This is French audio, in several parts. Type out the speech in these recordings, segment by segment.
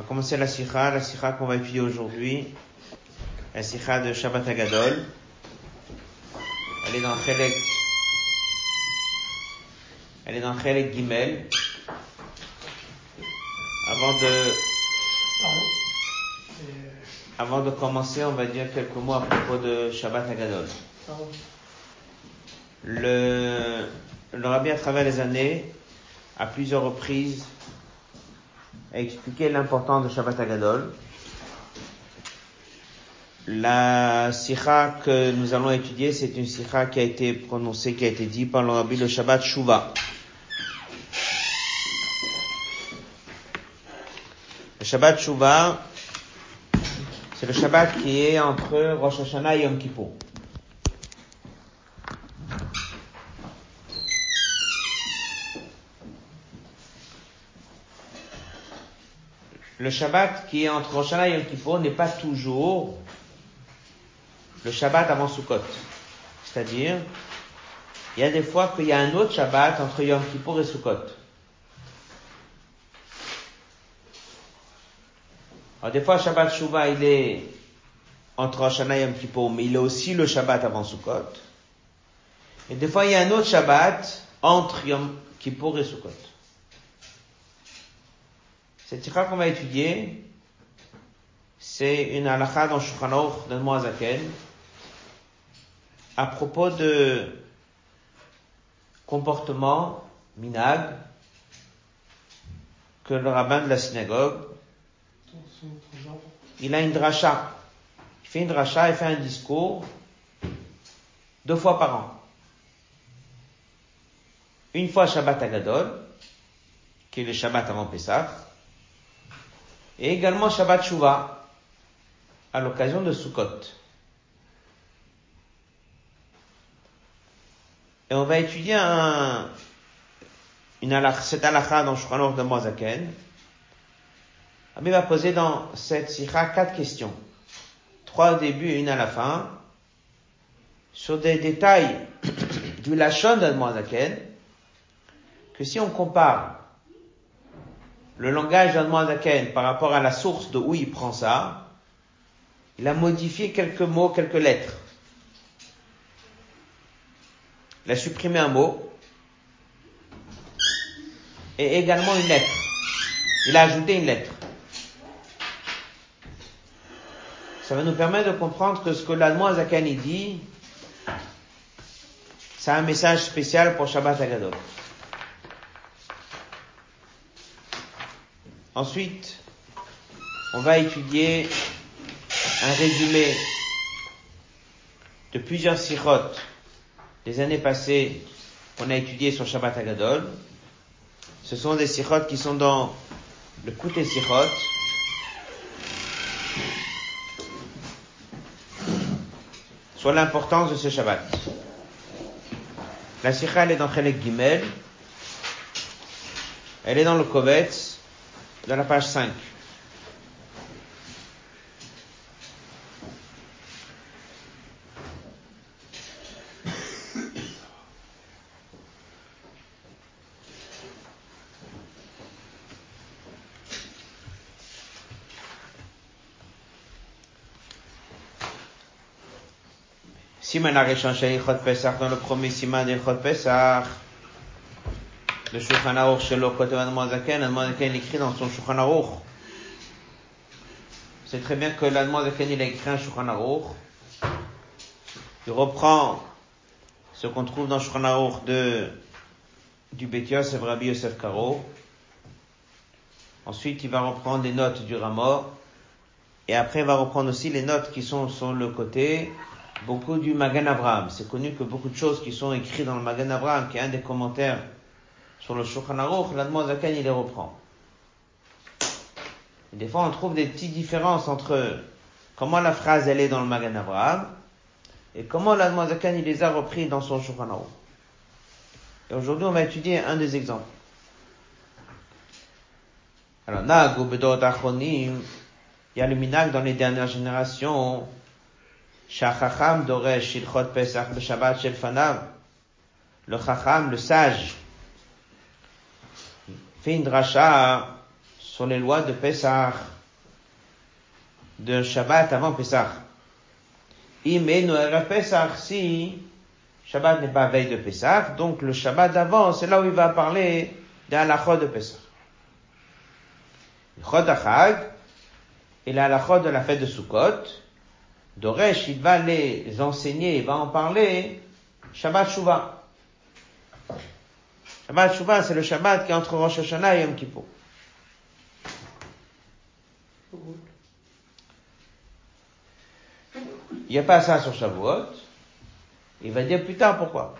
On va commencer la sikha, la sikha qu'on va étudier aujourd'hui, la sikha de Shabbat Agadol. Elle est dans Chelek, elle est dans Chelek Gimel. Avant de, avant de commencer, on va dire quelques mots à propos de Shabbat Agadol. Le, le rabbi à travers les années, à plusieurs reprises, a expliqué l'importance de Shabbat Agadol. La sikha que nous allons étudier, c'est une sikha qui a été prononcée, qui a été dit par le rabbi le Shabbat Shuva. Le Shabbat Shuva, c'est le Shabbat qui est entre Rosh Hashanah et Yom Kippur. Le Shabbat qui est entre Rosh et Yom Kippur n'est pas toujours le Shabbat avant Sukkot. C'est-à-dire, il y a des fois qu'il y a un autre Shabbat entre Yom Kippur et Sukkot. Alors des fois, Shabbat Shuvah, il est entre Rosh et Yom Kippur, mais il est aussi le Shabbat avant Sukkot. Et des fois, il y a un autre Shabbat entre Yom Kippur et Sukkot. Cette sikha qu'on va étudier, c'est une halakha dans Shulchan de Moazaken à propos de comportement minag que le rabbin de la synagogue, il a une dracha. Il fait une dracha, il fait un discours deux fois par an. Une fois Shabbat Agadol, qui est le Shabbat avant Pessah, et également Shabbat Shuvah, à l'occasion de Sukkot. Et on va étudier un, une cette halakha dans Shulchan de Moazaken. Rabbi va poser dans cette sikha quatre questions. Trois au début et une à la fin. Sur des détails du Lachon de Moazaken. Que si on compare le langage d'Admoazaken par rapport à la source de où il prend ça, il a modifié quelques mots, quelques lettres. Il a supprimé un mot et également une lettre. Il a ajouté une lettre. Ça va nous permettre de comprendre que ce que l'Admoazaken dit, c'est un message spécial pour Shabbat Agadol. Ensuite, on va étudier un résumé de plusieurs sirotes des années passées qu'on a étudié sur Shabbat Agadol. Ce sont des sirotes qui sont dans le Kouté Sirot. Sur l'importance de ce Shabbat. La sikha, elle est dans Chelek Gimel. Elle est dans le Kovetz dans la page 5. Siman Arishon Sheikhot Pesach dans le premier Siman Ilchot Pesach le Shulchan Aruch Shelo Kotev Admoazaken, Admoazaken écrit dans son Shulchan Aruch. C'est très bien que l'Admoazaken il a écrit un Shulchan Aruch. Il reprend ce qu'on trouve dans Shulchan Aruch de, du Bet Yosef Rabbi Yosef Karo. Ensuite, il va reprendre les notes du Ramah. Et après, il va reprendre aussi les notes qui sont sur le côté, beaucoup du Magan Abraham. C'est connu que beaucoup de choses qui sont écrites dans le Magan Abraham, qui est un des commentaires sur le Shulchan Aruch, l'Admoazaken, il les reprend. Des fois, on trouve des petites différences entre comment la phrase, elle est dans le Magan Abraham, et comment l'Admoazaken, il les a repris dans son Shulchan Aruch. Et aujourd'hui, on va étudier un des exemples. Alors, Nagu Bedot Achonim, il y a le minag dans les dernières générations, Shachacham Doresh Shilchot Pesach Shabbat Shel Fanav, le Chacham, le sage, fait une dracha sur les lois de Pessah, de Shabbat avant Pessah. Imenu Pessah, si Shabbat n'est pas veille de Pessah, donc le Shabbat d'avant, c'est là où il va parler de halachot de Pessah. Chod Achag et la de la fête de Sukkot. Doresh, il va les enseigner, il va en parler Shabbat Shuvah. Shabbat Shuvah, c'est le Shabbat qui est entre Rosh Hashanah et Yom Kippur. Il n'y a pas ça sur Shavuot. Il va dire plus tard pourquoi.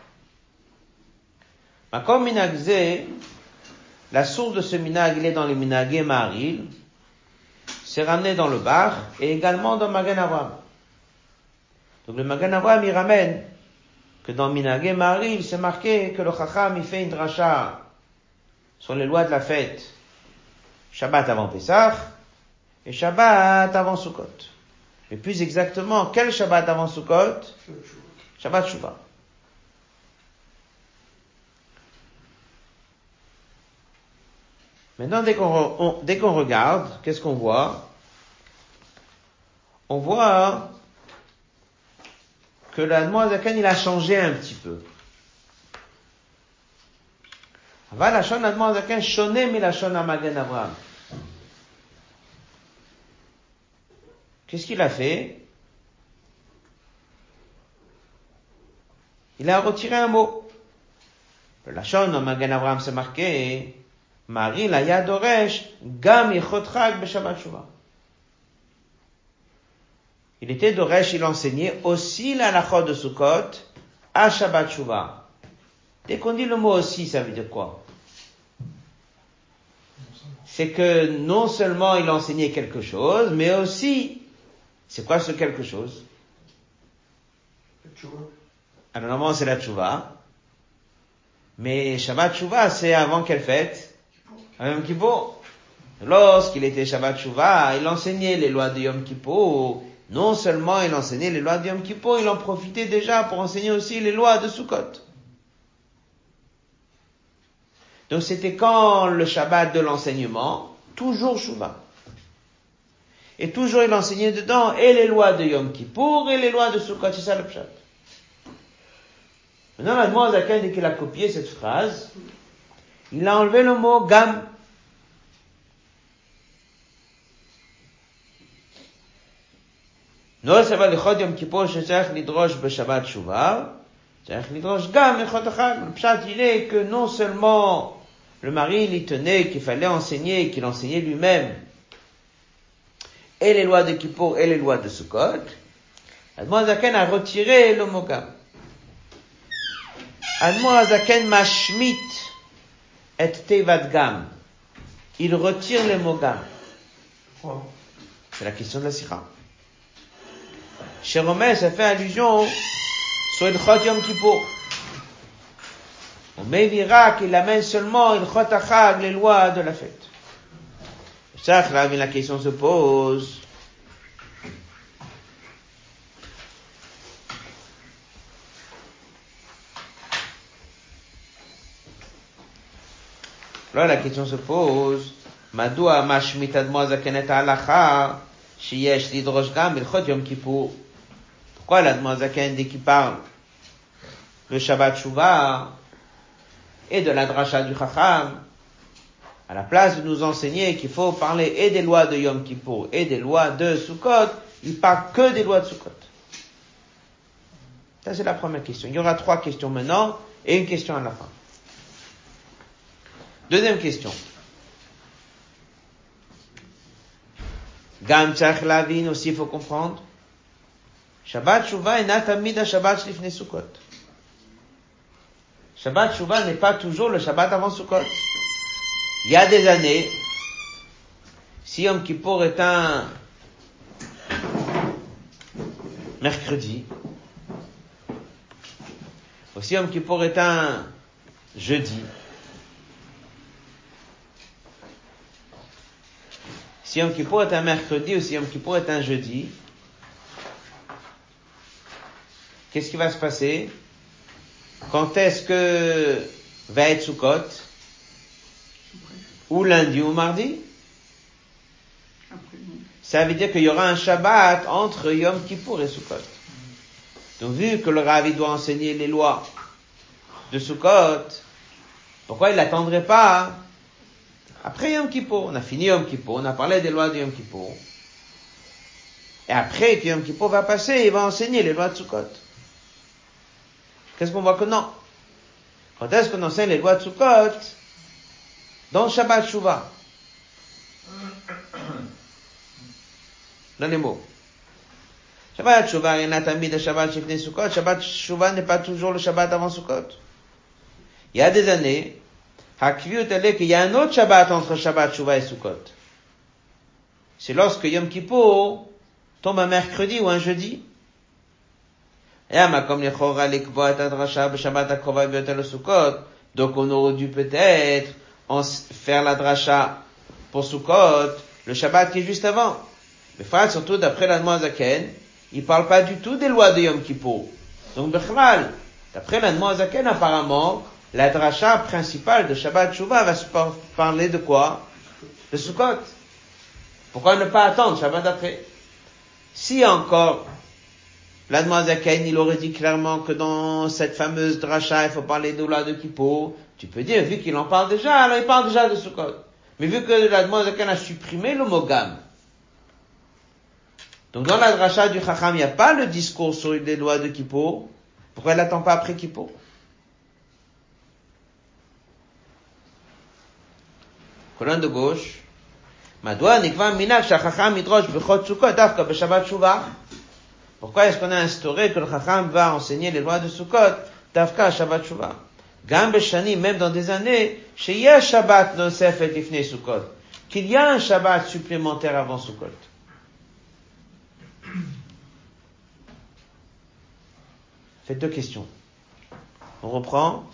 Comme Minagze, la source de ce minag, il est dans les minagé Maril, c'est ramené dans le bar et également dans Magan Avram. Donc le Magan Avram, il ramène que dans Minagé Maril, c'est marqué que le Chacham, il fait une dracha sur les lois de la fête. Shabbat avant Pessah et Shabbat avant Sukkot. Mais plus exactement, quel Shabbat avant Sukkot? Shabbat Shuvah. Maintenant, dès qu'on regarde, qu'est-ce qu'on voit? On voit que la Zakan il a changé un petit peu. Va Aval Lachon Zakan shoné mais Lachon Amagen Abraham. Qu'est-ce qu'il a fait? Il a retiré un mot. Le Lachon Amagen Abraham s'est marqué Marie la Yadoresh Gam Yichotrag Beshabbat Shuvah. Il était Doresh, il enseignait aussi la lachot de Sukkot à Shabbat Shuvah. Dès qu'on dit le mot aussi, ça veut dire quoi? C'est que non seulement il enseignait quelque chose, mais aussi c'est quoi ce quelque chose? Alors normalement c'est la tchouva. Mais Shabbat Tchouva, c'est avant quelle fête? Yom Kippur. Lorsqu'il était Shabbat Tchouva, il enseignait les lois de Yom Kippur. Non seulement il enseignait les lois de Yom Kippur, il en profitait déjà pour enseigner aussi les lois de Sukkot. Donc c'était quand le Shabbat de l'enseignement, toujours Tchouva. Et toujours il enseignait dedans et les lois de Yom Kippour et les lois de Sukkot. C'est. Maintenant, la demande à dès qu'il a copié cette phrase, il a enlevé le mot gam. לא סבל לכות יום כיפור שצריך לדרוש בשבת שובה, צריך לדרוש גם לכות החג. Le pshat, il est que non seulement le mari, il tenait qu'il fallait enseigner, qu'il enseignait lui-même, et les lois de Kippour et les lois de Sukkot, Admoazaken a retiré le mot gam. Admoazaken mashmit et tevat gam. Il retire le mot gam. C'est la question de la sikha. Chez Romain, ça fait allusion sur le Chot Yom Kippour. On dira qu'il amène seulement il Chot Achag, les lois de la fête. Ça, là, la question se pose. Là, la question se pose. מדוע משמיט אדמו הזקן את ההלכה שיש לדרוש גם בהלכות יום כיפור? pourquoi l'Admo Zaken, dès qu'il parle le Shabbat Shuvah et de la dracha du Chacham, à la place de nous enseigner qu'il faut parler et des lois de Yom Kippur et des lois de Sukkot, il parle que des lois de Sukkot. Ça, c'est la première question. Il y aura trois questions maintenant et une question à la fin. Deuxième question. Gam Lavin aussi, il faut comprendre. Shabbat Shuvah Shabbat n'est pas toujours le Shabbat avant Sukkot. Il y a des années, si Yom Kippour est un mercredi, ou si Yom Kippour est un jeudi, si Yom Kippour est un mercredi ou si Yom Kippour est un jeudi, qu'est-ce qui va se passer? Quand est-ce que va être Sukkot? Ou lundi ou mardi? ça veut dire qu'il y aura un Shabbat entre Yom Kippour et Sukkot. Donc vu que le Ravi doit enseigner les lois de Sukkot, pourquoi il n'attendrait pas après Yom Kippour? On a fini Yom Kippour, on a parlé des lois de Yom Kippour. Et après que Yom Kippour va passer, il va enseigner les lois de Sukkot. Qu'est-ce qu'on voit que non? Quand est-ce qu'on enseigne les lois de Sukkot? Dans le Shabbat Shuvah. Dans les. Shabbat Shuvah, il y en a de Shabbat Shifnei Sukkot. Shabbat Shuvah n'est pas toujours le Shabbat avant Sukkot. Il y a des années, Hakviut est qu'il y a un autre Shabbat entre Shabbat Shuvah et Sukkot. C'est lorsque Yom Kippur tombe un mercredi ou un jeudi. Donc on aurait dû peut-être faire la dracha pour Sukkot, le Shabbat qui est juste avant. Mais frère, surtout d'après la Zaken, il parle pas du tout des lois de Yom Kippur. Donc Bechral, d'après la Zaken, apparemment, la dracha principale de Shabbat Shuvah va se parler de quoi De Sukkot. Pourquoi ne pas attendre Shabbat d'après Si encore L'Admoisaken, il aurait dit clairement que dans cette fameuse dracha, il faut parler de la de Kippo. Tu peux dire, vu qu'il en parle déjà, alors il parle déjà de Sukkot. Mais vu que l'Admoisaken a supprimé le mot donc dans la dracha du Chacham, il n'y a pas le discours sur les lois de Kippo. Pourquoi elle n'attend pas après Kippo? Colonne de gauche. Nikva minak. Pourquoi est-ce qu'on a instauré que le Chacham va enseigner les lois de Sukkot, Tafka Shabbat Shuvah Gam Beshani, même dans des années, Yesh Shabbat Nosef et Tifne Sukkot, qu'il y a un Shabbat supplémentaire avant Sukkot. Fait deux questions. On reprend.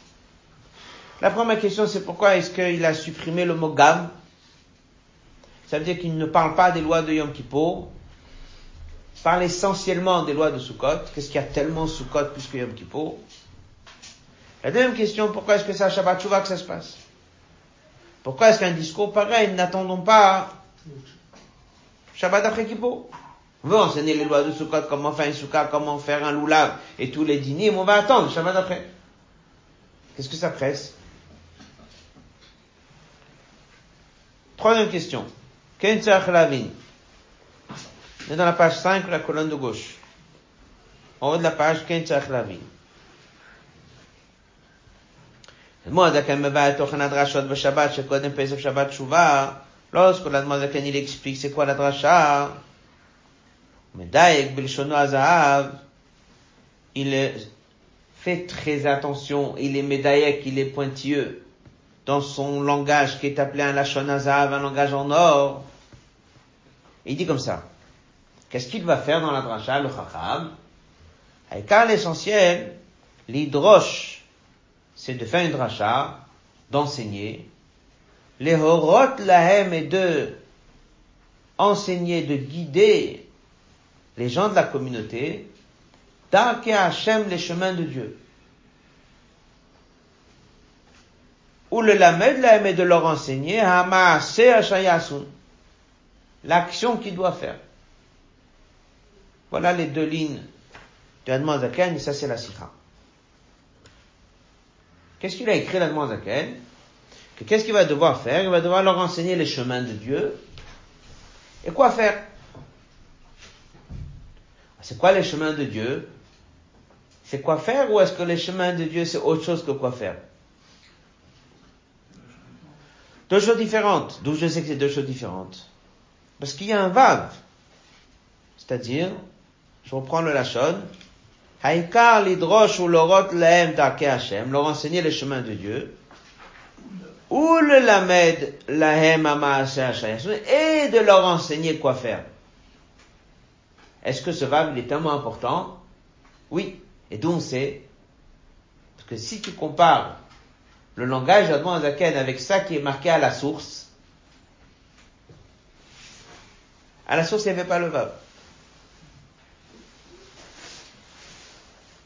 La première question, c'est pourquoi est-ce qu'il a supprimé le mot Gam? Ça veut dire qu'il ne parle pas des lois de Yom Kippur, parle essentiellement des lois de Sukkot. Qu'est-ce qu'il y a tellement Sukkot plus que Yom Kippur La deuxième question, pourquoi est-ce que c'est à Shabbat Shuvah que ça se passe? Pourquoi est-ce qu'un discours pareil, n'attendons pas Shabbat après Kippur On veut enseigner les lois de Sukkot, comment faire une Sukkot, comment faire un loulav et tous les dîners, mais on va attendre Shabbat après. Qu'est-ce que ça presse? Troisième question. Ken Lavin on est dans la page 5, la colonne de gauche. En haut de la page, Kenchach Lavi. Lorsque la Zaken il explique c'est quoi la dracha, il fait très attention, il est médaillek, il est pointilleux dans son langage qui est appelé un lachon un langage en or. Il dit comme ça. Qu'est-ce qu'il va faire dans la dracha, le chacham? Car l'essentiel, l'hydroche, c'est de faire une dracha, d'enseigner. Les horot lahem et de enseigner, de guider les gens de la communauté, d'arquer les chemins de Dieu. Ou le lamed lahem est de leur enseigner, l'action qu'il doit faire. Voilà les deux lignes de Adman et ça c'est la Sikha. Qu'est-ce qu'il a écrit l'Adman Zaken? Qu'est-ce qu'il va devoir faire? Il va devoir leur enseigner les chemins de Dieu. Et quoi faire? C'est quoi les chemins de Dieu? C'est quoi faire ou est-ce que les chemins de Dieu c'est autre chose que quoi faire? Deux choses différentes. D'où je sais que c'est deux choses différentes. Parce qu'il y a un vav. C'est-à-dire, je reprends le Lachon. Haïkar l'idrosh ou l'orot laem Hashem, leur enseigner les chemins de Dieu. Ou le lamed lahem et de leur enseigner quoi faire. Est-ce que ce verbe est tellement important? Oui. Et donc c'est, parce que si tu compares le langage d'Admon Zaken avec ça qui est marqué à la source, à la source il n'y avait pas le verbe.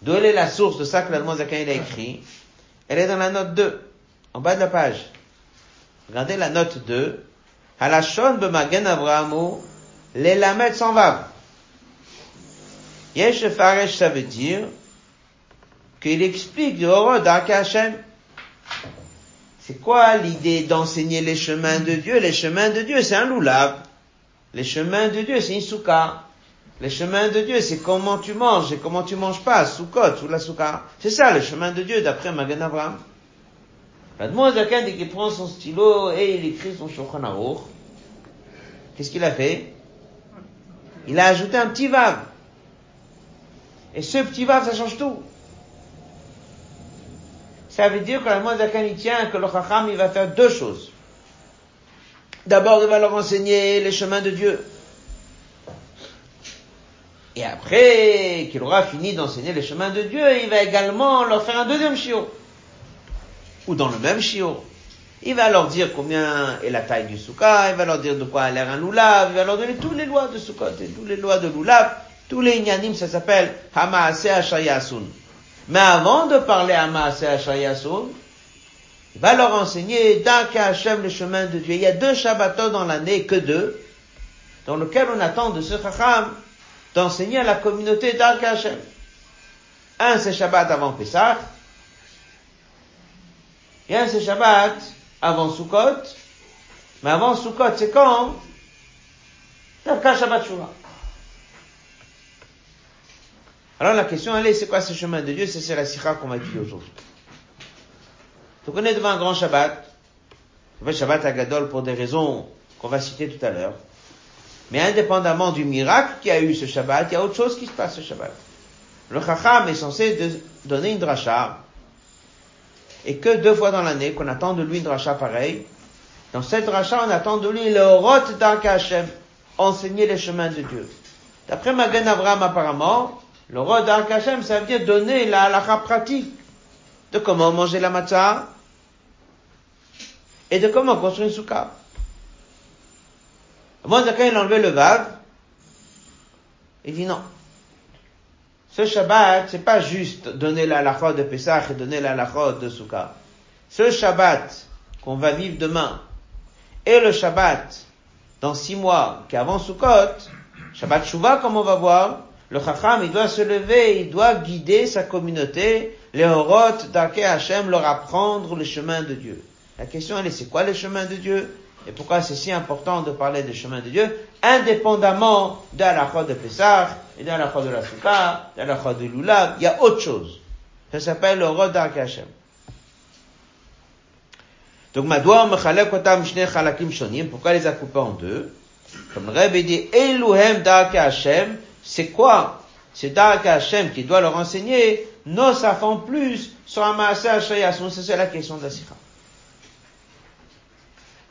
D'où est la source de ça que l'Allemand Zakan a écrit Elle est dans la note 2, en bas de la page. Regardez la note 2. Halashon b'magen Abrahamu les lamettes sans vav. Yesh Faresh, ça veut dire qu'il explique Horod Hashem. C'est quoi l'idée d'enseigner les chemins de Dieu? Les chemins de Dieu, c'est un loulav. Les chemins de Dieu, c'est une souka. Les chemins de Dieu, c'est comment tu manges et comment tu manges pas, soukot ou la souka. C'est ça le chemin de Dieu d'après Magan Abraham. Zakan, dès qu'il prend son stylo et il écrit son Shulchan qu'est-ce qu'il a fait? Il a ajouté un petit vav. Et ce petit vav, ça change tout. Ça veut dire que le Zakan, il tient que le Chacham, il va faire deux choses. D'abord, il va leur enseigner les chemins de Dieu. Et après qu'il aura fini d'enseigner les chemins de Dieu, il va également leur faire un deuxième chiot ou dans le même chiot. Il va leur dire combien est la taille du soukha, il va leur dire de quoi a l'air un loulav, il va leur donner toutes les lois de soukha, toutes les lois de loulav, tous les inyanim, ça s'appelle Hamaase Ashayasun. Mais avant de parler Hamaase Ashayasun, il va leur enseigner d'un Hashem le chemin de Dieu. Il y a deux Shabbatot dans l'année, que deux, dans lequel on attend de ce Chacham d'enseigner à la communauté d'Ark Hashem. Un, c'est Shabbat avant Pessah, et un c'est Shabbat avant Sukkot, mais avant Sukkot c'est quand Davka Shabbat Shuvah. Alors la question elle est, c'est quoi ce chemin de Dieu? C'est la sikha qu'on va étudier aujourd'hui. Donc on est devant un grand Shabbat, le Shabbat Agadol pour des raisons qu'on va citer tout à l'heure. Mais indépendamment du miracle qui a eu ce Shabbat, il y a autre chose qui se passe ce Shabbat. Le Chacham est censé donner une dracha et que deux fois dans l'année qu'on attend de lui une rachat pareil. Dans cette rachat, on attend de lui le rot d'Arkachem, enseigner les chemins de Dieu. D'après Magan Abraham apparemment, le rot d'Arkachem, ça veut dire donner la halakha pratique de comment manger la matzah et de comment construire une soukha. Moi, quand il a enlevé le vav, il dit non. Ce Shabbat, c'est pas juste donner la halakha de Pesach et donner la halakha de Sukkah. Ce Shabbat qu'on va vivre demain et le Shabbat dans six mois qui avant Sukkot, Shabbat Shuvah comme on va voir, le Chacham il doit se lever, il doit guider sa communauté, les Horot d'Arke Hashem leur apprendre le chemin de Dieu. La question elle est c'est quoi le chemin de Dieu? Et pourquoi c'est si important de parler des chemins de Dieu, indépendamment de la de Pessah, et de la de la Souka, de la de Lulav, il y a autre chose. Ça s'appelle le Rod Hashem. Donc, Madoua Mechalek Otam Shne Chalakim Shonim, pourquoi les a coupés en deux? Comme le Rebbe dit, Eluhem Darke Hashem, c'est quoi? C'est Darke Hashem qui doit leur enseigner, nos en plus sur un Maaseh c'est la question de la Sikha.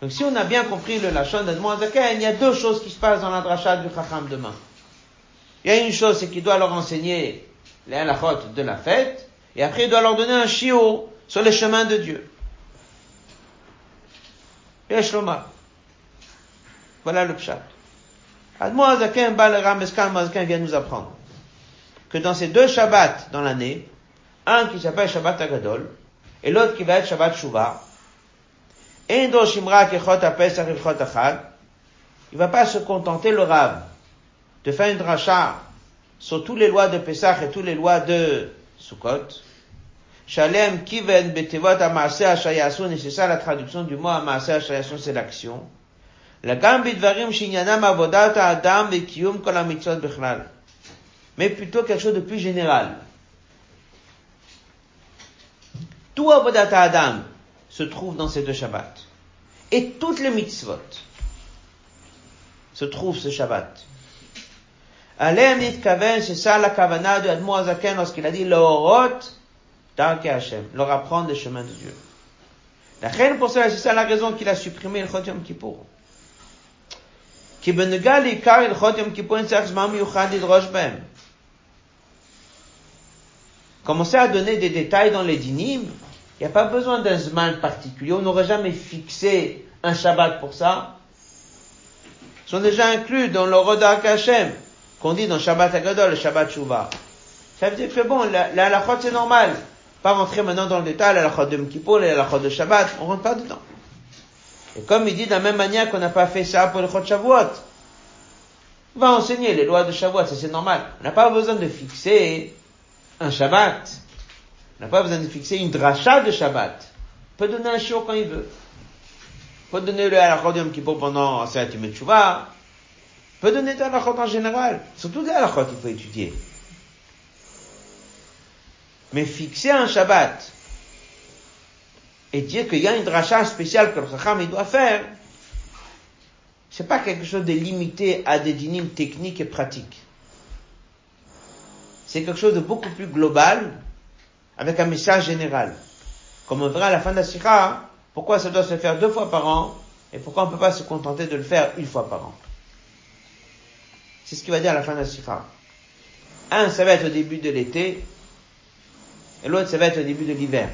Donc si on a bien compris le Lachon d'Admoazaken, il y a deux choses qui se passent dans la dracha du Chacham demain. Il y a une chose, c'est qu'il doit leur enseigner les halachot de la fête, et après il doit leur donner un chiot sur les chemins de Dieu. Voilà le pshat. Admoazaken, Balaram, Eskan, vient nous apprendre que dans ces deux Shabbats dans l'année, un qui s'appelle Shabbat Agadol, et l'autre qui va être Shabbat Shuvah, il va pas se contenter le Rav de faire une dracha sur toutes les lois de Pesach et toutes les lois de Sukkot. Shalem kiven betevot amase hashayasun, et c'est ça la traduction du mot amase hashayasun, c'est l'action. Mais plutôt quelque chose de plus général. Tout avodat adam, se trouve dans ces deux Shabbats. Et toutes les mitzvot se trouvent ce Shabbat. Alem kaven, c'est ça la kavana de Admo Azaken lorsqu'il a dit l'orot d'Arke Hashem, leur apprendre les chemins de Dieu. La reine pour cela, c'est ça la raison qu'il a supprimé le Chot Yom Kippour. כי בנגע לעיקר הלכות יום כיפור נצטרך זמן מיוחד לדרוש בהם. Commencer à donner des détails dans les dinim, il n'y a pas besoin d'un zman particulier. On n'aurait jamais fixé un Shabbat pour ça. Ils sont déjà inclus dans le Rodak Hashem, qu'on dit dans Shabbat Agadol, le Shabbat Shuvah. Ça veut dire que bon, la, la c'est normal. Pas rentrer maintenant dans le détail, la halachot de Mkippur, la halachot de Shabbat, on rentre pas dedans. Et comme il dit de la même manière qu'on n'a pas fait ça pour le Chot Shavuot. va enseigner les lois de Shavuot, ça c'est normal. On n'a pas besoin de fixer un Shabbat. N'a pas besoin de fixer une dracha de Shabbat. On peut donner un show quand il veut. On peut donner le halachot qui Kippur pendant Aseret Tchouva. On peut donner des halachot en général. Surtout des halachot qu'il faut étudier. Mais fixer un Shabbat et dire qu'il y a une dracha spéciale que le Chacham doit faire, c'est pas quelque chose de limité à des dynimes techniques et pratiques. C'est quelque chose de beaucoup plus global, avec un message général. Comme on verra à la fin de la sikha, pourquoi ça doit se faire deux fois par an, et pourquoi on ne peut pas se contenter de le faire une fois par an. C'est ce qu'il va dire à la fin de la sikha. Un, ça va être au début de l'été, et l'autre, ça va être au début de l'hiver.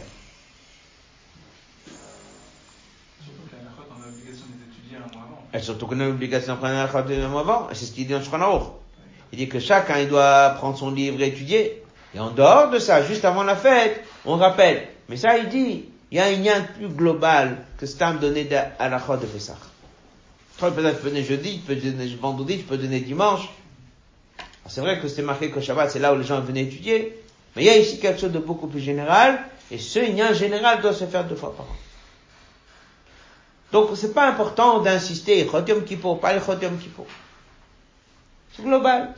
Et surtout qu'on a l'obligation d'apprendre la un mois avant. C'est ce qu'il dit dans Shulchan Il dit que chacun, il doit prendre son livre et étudier. Et en dehors de ça, juste avant la fête, on rappelle. Mais ça, il dit, il y a un lien plus global que Stam donner à la de Pessah. Peut-être tu peux donner jeudi, tu peux donner vendredi, tu peux donner dimanche. C'est vrai que c'est marqué que Shabbat, c'est là où les gens venaient étudier. Mais il y a ici quelque chose de beaucoup plus général. Et ce lien général doit se faire deux fois par an. Donc, c'est pas important d'insister, Chotium Kippo, pas le Chotium Kippo. C'est global.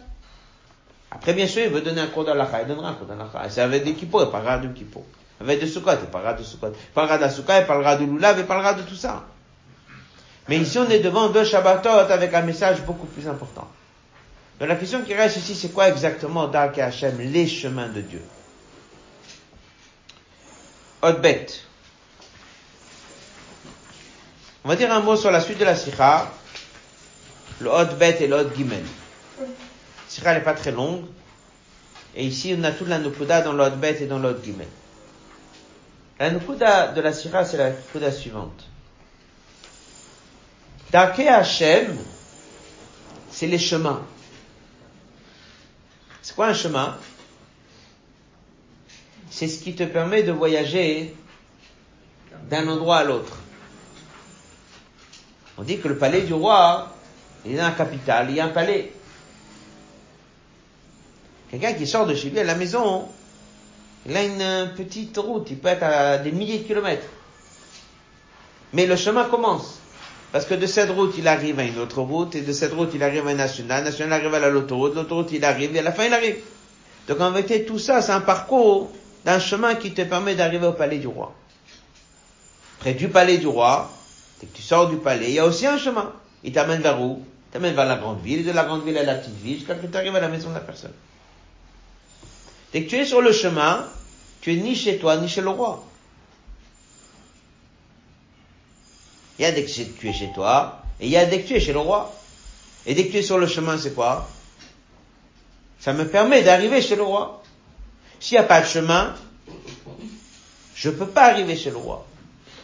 Après, bien sûr, il veut donner un cours d'Alakha, il donnera un cours d'Alakha. Et c'est avec des Kippo, il parlera de Kippo. Avec de Sukkot, il parlera de Sukkot. Il parlera d'Asuka, il parlera de Lulav, il parlera de tout ça. Mais ici, on est devant deux Shabbatot avec un message beaucoup plus important. Donc la question qui reste ici, c'est quoi exactement Dark Hashem, les chemins de Dieu? Hotbet. On va dire un mot sur la suite de la sikha, le hot bet et le hot gimel. Sikha n'est pas très longue. Et ici, on a toute la dans hot bet et dans hot gimel. La de la sikha, c'est la nukuda suivante. Dake Hashem, c'est les chemins. C'est quoi un chemin? C'est ce qui te permet de voyager d'un endroit à l'autre. On dit que le palais du roi, il est dans la capitale, il y a un palais. Quelqu'un qui sort de chez lui à la maison, il a une petite route, il peut être à des milliers de kilomètres. Mais le chemin commence. Parce que de cette route, il arrive à une autre route, et de cette route, il arrive à une nationale, nationale arrive à l'autoroute, l'autoroute, il arrive, et à la fin, il arrive. Donc en vérité, tout ça, c'est un parcours d'un chemin qui te permet d'arriver au palais du roi. Près du palais du roi, Dès que tu sors du palais, il y a aussi un chemin. Il t'amène vers où? Il t'amène vers la grande ville, de la grande ville à la petite ville, jusqu'à ce que tu arrives à la maison de la personne. Dès que tu es sur le chemin, tu es ni chez toi, ni chez le roi. Il y a dès que tu es chez toi, et il y a dès que tu es chez le roi. Et dès que tu es sur le chemin, c'est quoi? Ça me permet d'arriver chez le roi. S'il n'y a pas de chemin, je ne peux pas arriver chez le roi.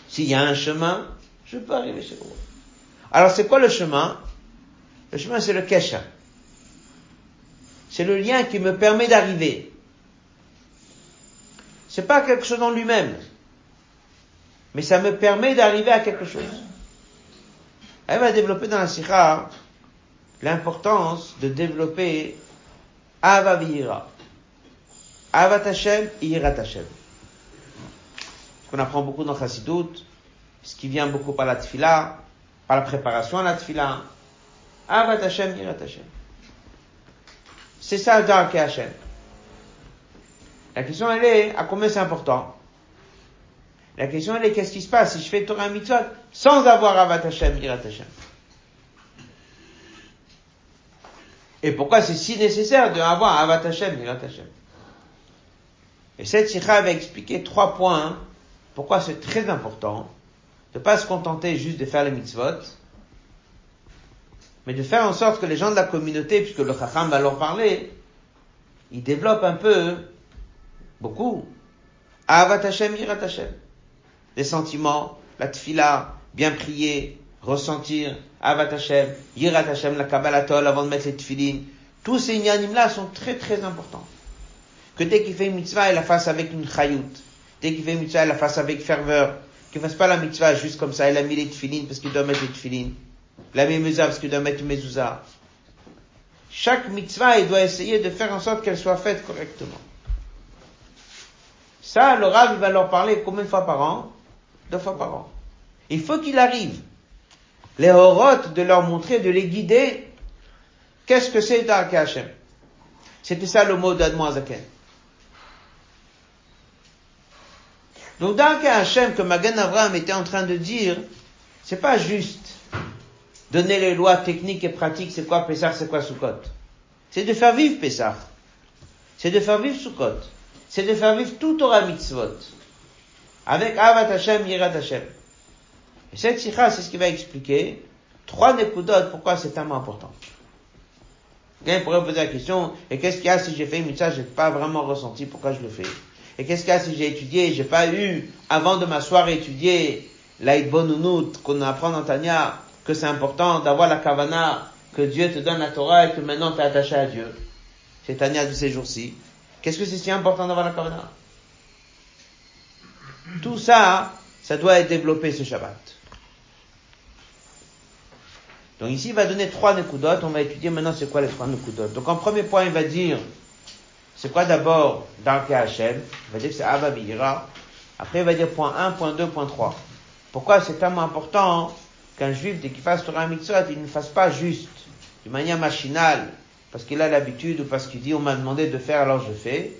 S'il y a un chemin, je peux arriver chez le roi. Alors c'est quoi le chemin? Le chemin c'est le kesha. C'est le lien qui me permet d'arriver. C'est pas quelque chose en lui-même. Mais ça me permet d'arriver à quelque chose. Elle va développer dans la sikha l'importance de développer Ava Vihira. Avat Hashem, Yirat Hashem. On apprend beaucoup dans Chassidut, ce qui vient beaucoup par la tfila, par la préparation à la tfila. Avat Hashem, Yirat Hashem. C'est ça, Dark Hashem. La question, elle est, à combien c'est important? La question, elle est, qu'est-ce qui se passe si je fais Torah Mitzvot sans avoir Avat Hashem, Yirat Hashem? Et pourquoi c'est si nécessaire de avoir Avat Hashem, Yirat Hashem? Et cette sikha va expliquer trois points, pourquoi c'est très important de pas se contenter juste de faire les mitzvot, mais de faire en sorte que les gens de la communauté, puisque le chacham va leur parler, ils développent un peu, beaucoup, Avat Hashem, Yirat Hashem. Les sentiments, la tfila, bien prier, ressentir, Avat Hashem, Yirat Hashem, la Kabbalatol avant de mettre les tfilin. Tous ces inyanim-là sont très très importants. Que dès qu'il fait une mitzvah, il la fasse avec une chayut. Dès qu'il fait une mitzvah, il la fasse avec ferveur qu'il fasse pas la mitzvah juste comme ça. Il a mis les tefilines parce qu'il doit mettre les tefilines. Il a mis mezuzah parce qu'il doit mettre mezuzah. chaque mitzvah, il doit essayer de faire en sorte qu'elle soit faite correctement. Ça, le il va leur parler combien de fois par an? Deux fois par an. Il faut qu'il arrive. Les horotes, de leur montrer, de les guider. Qu'est-ce que c'est Dark Hashem? C'était ça le mot d'Admoazaken. Donc Dark Hashem, que Magan Avraham était en train de dire, c'est pas juste donner les lois techniques et pratiques, c'est quoi Pessah, c'est quoi Sukkot. C'est de faire vivre Pessah. C'est de faire vivre Sukkot. C'est de faire vivre tout Torah Mitzvot. Avec Avat Hashem, Yirat Hashem. Et cette sikha, c'est ce qui va expliquer trois nekudot, pourquoi c'est tellement important. Quelqu'un pourrait poser la question, et qu'est-ce qu'il y a si j'ai fait une mitzvah, j'ai pas vraiment ressenti pourquoi je le fais? Et qu'est-ce qu'il y a si j'ai étudié, j'ai pas eu, avant de m'asseoir et étudier, l'aïd bonunut qu'on apprend dans Tanya, que c'est important d'avoir la kavana, que Dieu te donne la Torah et que maintenant tu es attaché à Dieu? C'est Tania de ces jours-ci. Qu'est-ce que c'est si important d'avoir la kavana Tout ça, ça doit être développé ce Shabbat. Donc ici, il va donner trois nekudot. On va étudier maintenant c'est quoi les trois nekudot. Donc en premier point, il va dire c'est quoi d'abord Darke Hashem? Il va dire que c'est Abba Après, il va dire point 1, point 2, point 3. Pourquoi c'est tellement important qu'un juif, dès qu'il fasse Torah Mitzvot, il ne fasse pas juste, de manière machinale, parce qu'il a l'habitude ou parce qu'il dit on m'a demandé de faire alors je fais,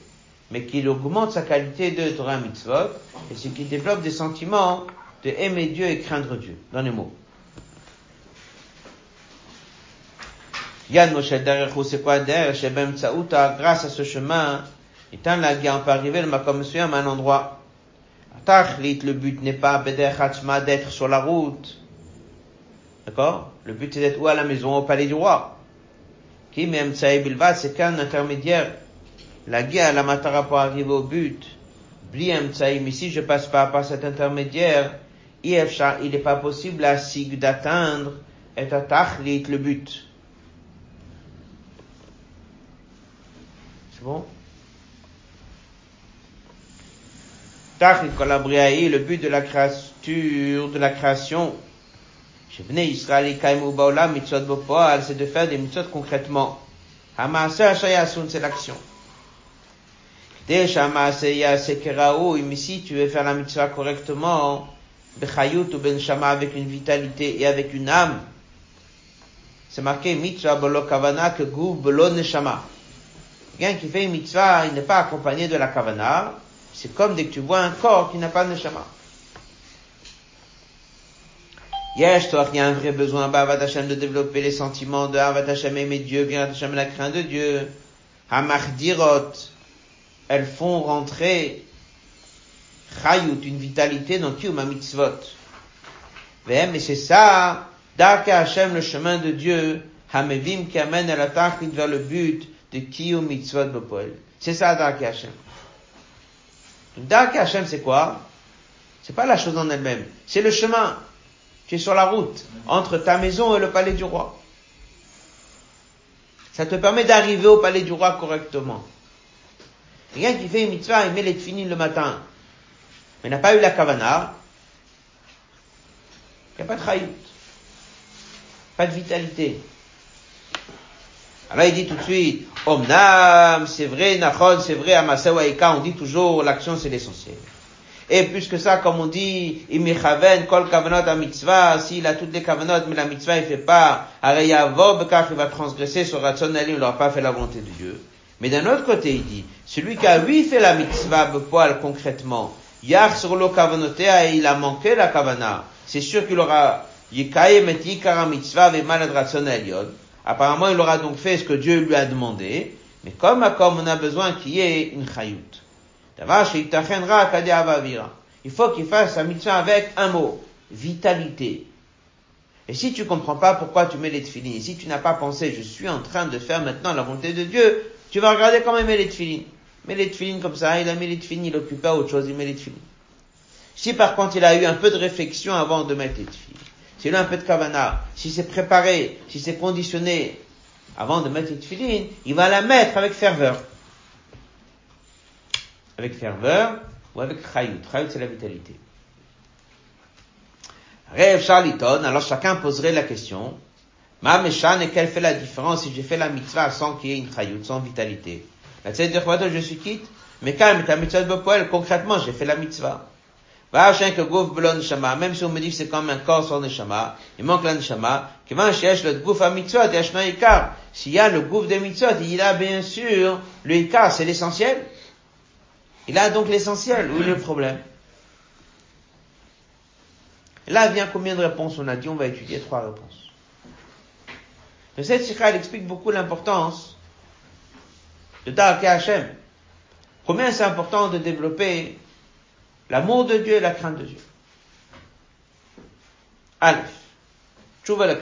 mais qu'il augmente sa qualité de Torah Mitzvot, et c'est qu'il développe des sentiments de aimer Dieu et craindre Dieu, dans les mots. Yann Moshe Derech c'est quoi? Derech Shebem Tsaouta, grâce à ce chemin, étant la on peut arriver le Makom à un endroit. Tachlit, le but n'est pas d'être sur la route, D'accord? Le but c'est d'être où? À la maison, au palais du roi. Qui c'est qu'un intermédiaire. La guerre, la matara pour arriver au but. Bliam mais si je passe pas par cet intermédiaire, il n'est pas possible à Sig d'atteindre et à Tachlit le but. C'est bon? Tachlit le but de la créature, de la création, c'est de faire des mitzvot concrètement. c'est l'action. Mais si tu veux faire la mitzvah correctement, bechayut ou ben shama avec une vitalité et avec une âme, c'est marqué mitzvah bolo kavana que gouv bolo neshama. Quelqu'un qui fait une mitzvah, il n'est pas accompagné de la kavana, c'est comme dès que tu vois un corps qui n'a pas de neshama. Yesh, toi, il y a un vrai besoin, Bavat Hashem, de développer les sentiments de Avat Hashem, aimer Dieu, Virat Hashem, la crainte de Dieu. Hamachdirot, elles font rentrer Chayut, une vitalité dans Kiyum Mitzvot. Mais c'est ça, Darka Hashem, le chemin de Dieu, Hamevim qui amène à la tachlit vers le but de Kiyum Mitzvot Bopol. C'est ça, Darka Hashem. Darka Hashem, c'est quoi? C'est pas la chose en elle-même. C'est le chemin. Tu es sur la route entre ta maison et le palais du roi. Ça te permet d'arriver au palais du roi correctement. Rien qui fait une mitzvah, il met les finis le matin, mais n'a pas eu la kavana, il n'y a pas de chayut, pas de vitalité. Alors il dit tout de suite, Omnam, c'est vrai, Nachon, c'est vrai, Amasewa on dit toujours, l'action c'est l'essentiel. Et plus que ça, comme on dit, imichaven, kol kavanot a mitzvah, s'il a toutes les kavanot, mais la mitzvah il fait pas, areyavo car il va transgresser sur ratson il n'aura pas fait la volonté de Dieu. Mais d'un autre côté, il dit, celui qui a lui fait la mitzvah poil concrètement, yach sur lo kavanotea et il a manqué la kavana, c'est sûr qu'il aura, yikayem et yikara mitzvah ve malad ratson Apparemment, il aura donc fait ce que Dieu lui a demandé, mais comme à comme on a besoin qu'il y ait une chayut. Il faut qu'il fasse sa mitzvah avec un mot, vitalité. Et si tu comprends pas pourquoi tu mets les tefilines, si tu n'as pas pensé, je suis en train de faire maintenant la volonté de Dieu, tu vas regarder comment il met les tefilines. met les tefilines comme ça, il a mis les tefilines, il occupait autre chose, il met les tefilines. Si par contre il a eu un peu de réflexion avant de mettre les tefilines, s'il a un peu de kavana, si c'est préparé, si c'est conditionné avant de mettre les tefilines, il va la mettre avec ferveur avec ferveur ou avec chayut. Chayut, c'est la vitalité. Rêve Charliton, alors chacun poserait la question, Ma Meshan, et quelle fait la différence si j'ai fait la mitzvah sans qu'il y ait une chayut, sans vitalité? La de je suis quitte, mais même, ta mitzvah de concrètement, j'ai fait la mitzvah. même si on me dit que c'est comme un corps sans neshama, il manque la neshama. S'il y a le gouf de mitzvah, il a bien sûr, le ikar, c'est l'essentiel. Il a donc l'essentiel. Où est le problème? Là vient combien de réponses on a dit, on va étudier trois réponses. Mais cette sikha, explique beaucoup l'importance de Darke Hashem. Combien c'est important de développer l'amour de Dieu et la crainte de Dieu. Aleph. Tchouva le.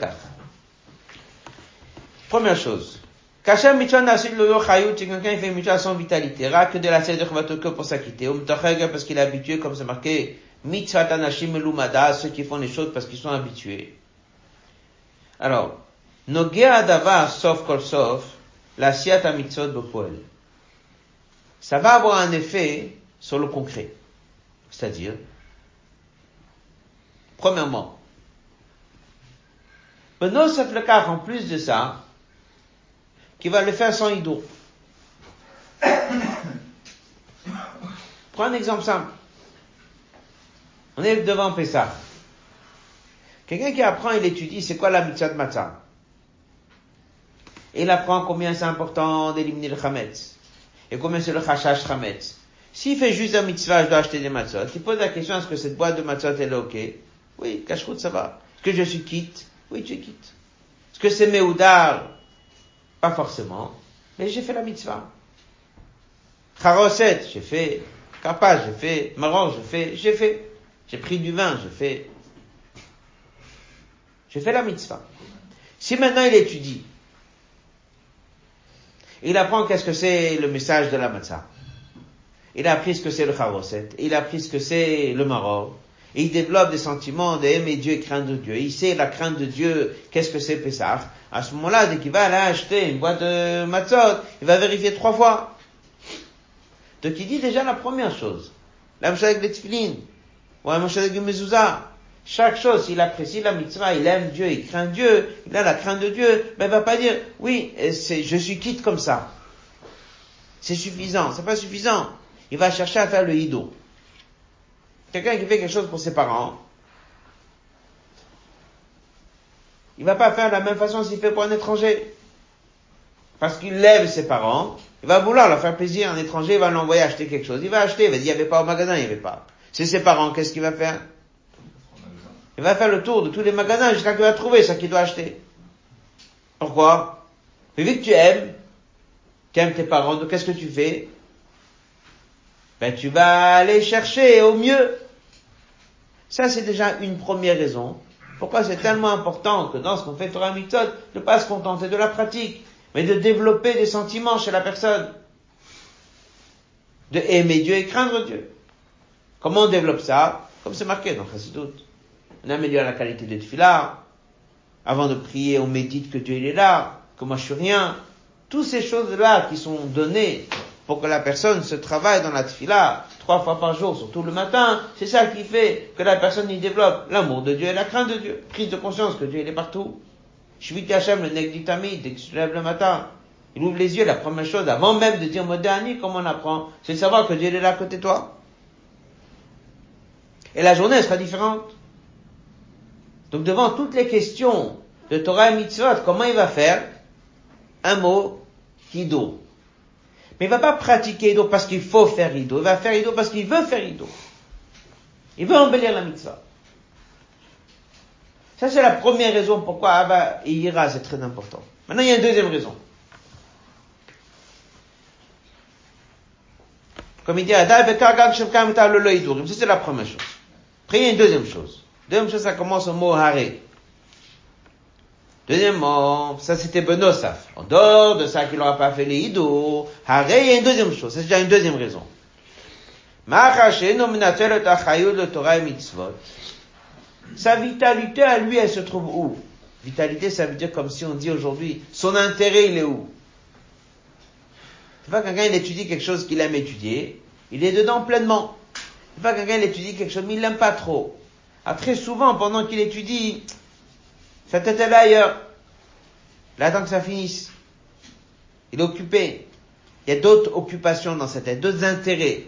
Première chose. Kashem mitzvah nasil lo chayut, c'est quelqu'un qui fait mitzvah sans vitalité. Rak de la seder que pour s'acquitter. Ou parce qu'il est habitué, comme c'est marqué, mitzvah tanashim lumada, ceux qui font les choses parce qu'ils sont habitués. Alors, nogea davar sauf kol sauf, la siata mitzvot bepoel. Ça va avoir un effet sur le concret. C'est-à-dire, premièrement, Benosef le en plus de ça, qui va le faire sans ido. Prends un exemple simple. On est devant Pessah. Quelqu'un qui apprend, il étudie, c'est quoi la mitzvah de matzah? Et il apprend combien c'est important d'éliminer le chametz. Et combien c'est le chachash chametz. S'il fait juste un mitzvah, je dois acheter des matzot. Il pose la question, est-ce que cette boîte de matzot, elle est ok? Oui, cache ça va. Est-ce que je suis quitte? Oui, tu es quitte. Est-ce que c'est meoudar? Pas forcément. Mais j'ai fait la mitzvah. Charoset, j'ai fait. Kappa, j'ai fait. Maror, j'ai fait. J'ai fait. J'ai pris du vin, j'ai fait. J'ai fait la mitzvah. Si maintenant il étudie, il apprend qu'est-ce que c'est le message de la matzah. Il a appris ce que c'est le charoset. Il a appris ce que c'est le maror. Il développe des sentiments d'aimer Dieu et craindre Dieu. Il sait la crainte de Dieu, qu'est-ce que c'est Pessah? À ce moment-là, dès qu'il va aller acheter une boîte de matzot, il va vérifier trois fois. Donc il dit déjà la première chose. La même chose avec. Ou la avec. Chaque chose, s'il apprécie la mitzvah, il aime Dieu, il craint Dieu, il a la crainte de Dieu, mais il va pas dire, oui, c'est, je suis quitte comme ça. C'est suffisant, c'est pas suffisant il va chercher à faire le hido. Quelqu'un qui fait quelque chose pour ses parents, il va pas faire de la même façon s'il fait pour un étranger. Parce qu'il lève ses parents, il va vouloir leur faire plaisir. Un étranger il va l'envoyer acheter quelque chose. Il va acheter, il va dire, il n'y avait pas au magasin, il n'y avait pas. C'est ses parents, qu'est-ce qu'il va faire? Il va faire le tour de tous les magasins jusqu'à qu'il va trouver ce qu'il doit acheter. Pourquoi? vu que tu aimes, tu aimes tes parents, donc qu'est-ce que tu fais? ben tu vas aller chercher au mieux. Ça, c'est déjà une première raison. Pourquoi c'est tellement important que dans ce qu'on fait Torah Mitzvot, de ne pas se contenter de la pratique, mais de développer des sentiments chez la personne. De aimer Dieu et craindre Dieu. Comment on développe ça? Comme c'est marqué dans Chassidut. On améliore la qualité de tefillah. Avant de prier, on médite que Dieu est là, que moi je suis rien. Toutes ces choses-là qui sont données pour que la personne se travaille dans la tfila trois fois par jour, surtout le matin, c'est ça qui fait que la personne y développe l'amour de Dieu et la crainte de Dieu. Prise de conscience que Dieu est partout. Shvit Hashem, le nec du dès que tu lèves le matin, il ouvre les yeux, la première chose, avant même de dire dernier, comme on apprend, c'est savoir que Dieu est là à côté de toi. Et la journée sera différente. Donc devant toutes les questions de Torah et Mitzvot, comment il va faire? Un mot, Hido. Mais il va pas pratiquer Ido parce qu'il faut faire Ido. Il va faire Ido parce qu'il veut faire Ido. Il veut embellir la mitzvah. Ça, c'est la première raison pourquoi Abba et Ira, c'est très important. Maintenant, il y a une deuxième raison. Comme il dit, ça c'est la première chose. Après, il y a une deuxième chose. Deuxième chose, ça commence au mot haré. Deuxièmement, ça c'était Benosaf. En dehors de ça qu'il n'aura pas fait les Haré, il y a une deuxième chose. C'est déjà une deuxième raison. Sa vitalité à lui, elle se trouve où? Vitalité, ça veut dire comme si on dit aujourd'hui, son intérêt, il est où? C'est pas quelqu'un, il étudie quelque chose qu'il aime étudier, il est dedans pleinement. C'est pas quelqu'un, il étudie quelque chose, mais il l'aime pas trop. Ah, très souvent, pendant qu'il étudie, sa tête est là ailleurs. Il attend que ça finisse. Il est occupé. Il y a d'autres occupations dans sa tête, d'autres intérêts.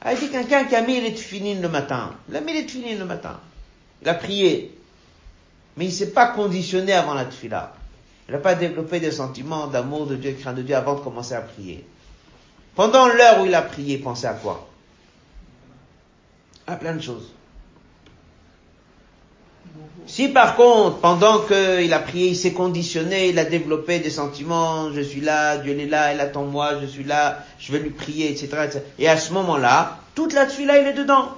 Ah, il dit quelqu'un qui a mis les tefilines le matin. Il a mis les tefilines le matin. Il a prié. Mais il s'est pas conditionné avant la tefila. Il n'a pas développé des sentiments d'amour de Dieu et crainte de Dieu avant de commencer à prier. Pendant l'heure où il a prié, pensez à quoi? À plein de choses. Si par contre, pendant qu'il a prié, il s'est conditionné, il a développé des sentiments, je suis là, Dieu est là, il attend moi, je suis là, je vais lui prier, etc. Et à ce moment-là, toute la là il est dedans.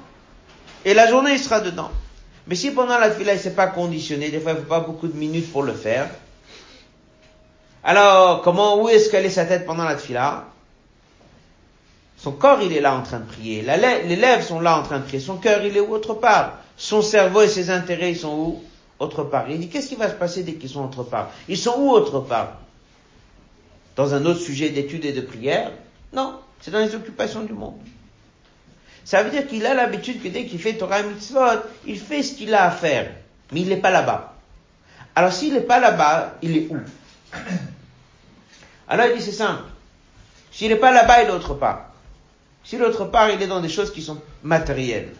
Et la journée, il sera dedans. Mais si pendant la là il s'est pas conditionné, des fois, il faut pas beaucoup de minutes pour le faire. Alors, comment, où est-ce qu'elle est sa tête pendant la là Son corps, il est là en train de prier. les lèvres sont là en train de prier. Son cœur, il est autre part. Son cerveau et ses intérêts, ils sont où? Autre part. Il dit, qu'est-ce qui va se passer dès qu'ils sont autre part? Ils sont où autre part? Dans un autre sujet d'étude et de prière? Non, c'est dans les occupations du monde. Ça veut dire qu'il a l'habitude que dès qu'il fait Torah Mitzvot, il fait ce qu'il a à faire, mais il n'est pas là-bas. Alors s'il n'est pas là-bas, il est où? Alors il dit c'est simple. S'il n'est pas là-bas, il est autre part. Si l'autre part, il est dans des choses qui sont matérielles.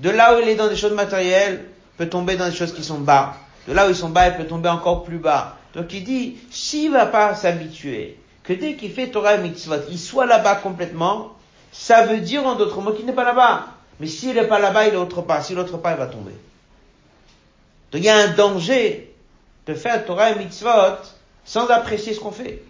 De là où il est dans des choses matérielles, peut tomber dans des choses qui sont bas. De là où ils sont bas, il peut tomber encore plus bas. Donc il dit, s'il va pas s'habituer, que dès qu'il fait Torah et Mitzvot, il soit là-bas complètement, ça veut dire en d'autres mots qu'il n'est pas là-bas. Mais s'il n'est pas là-bas, il est autre part. Si l'autre part, il va tomber. Donc il y a un danger de faire Torah et Mitzvot sans apprécier ce qu'on fait.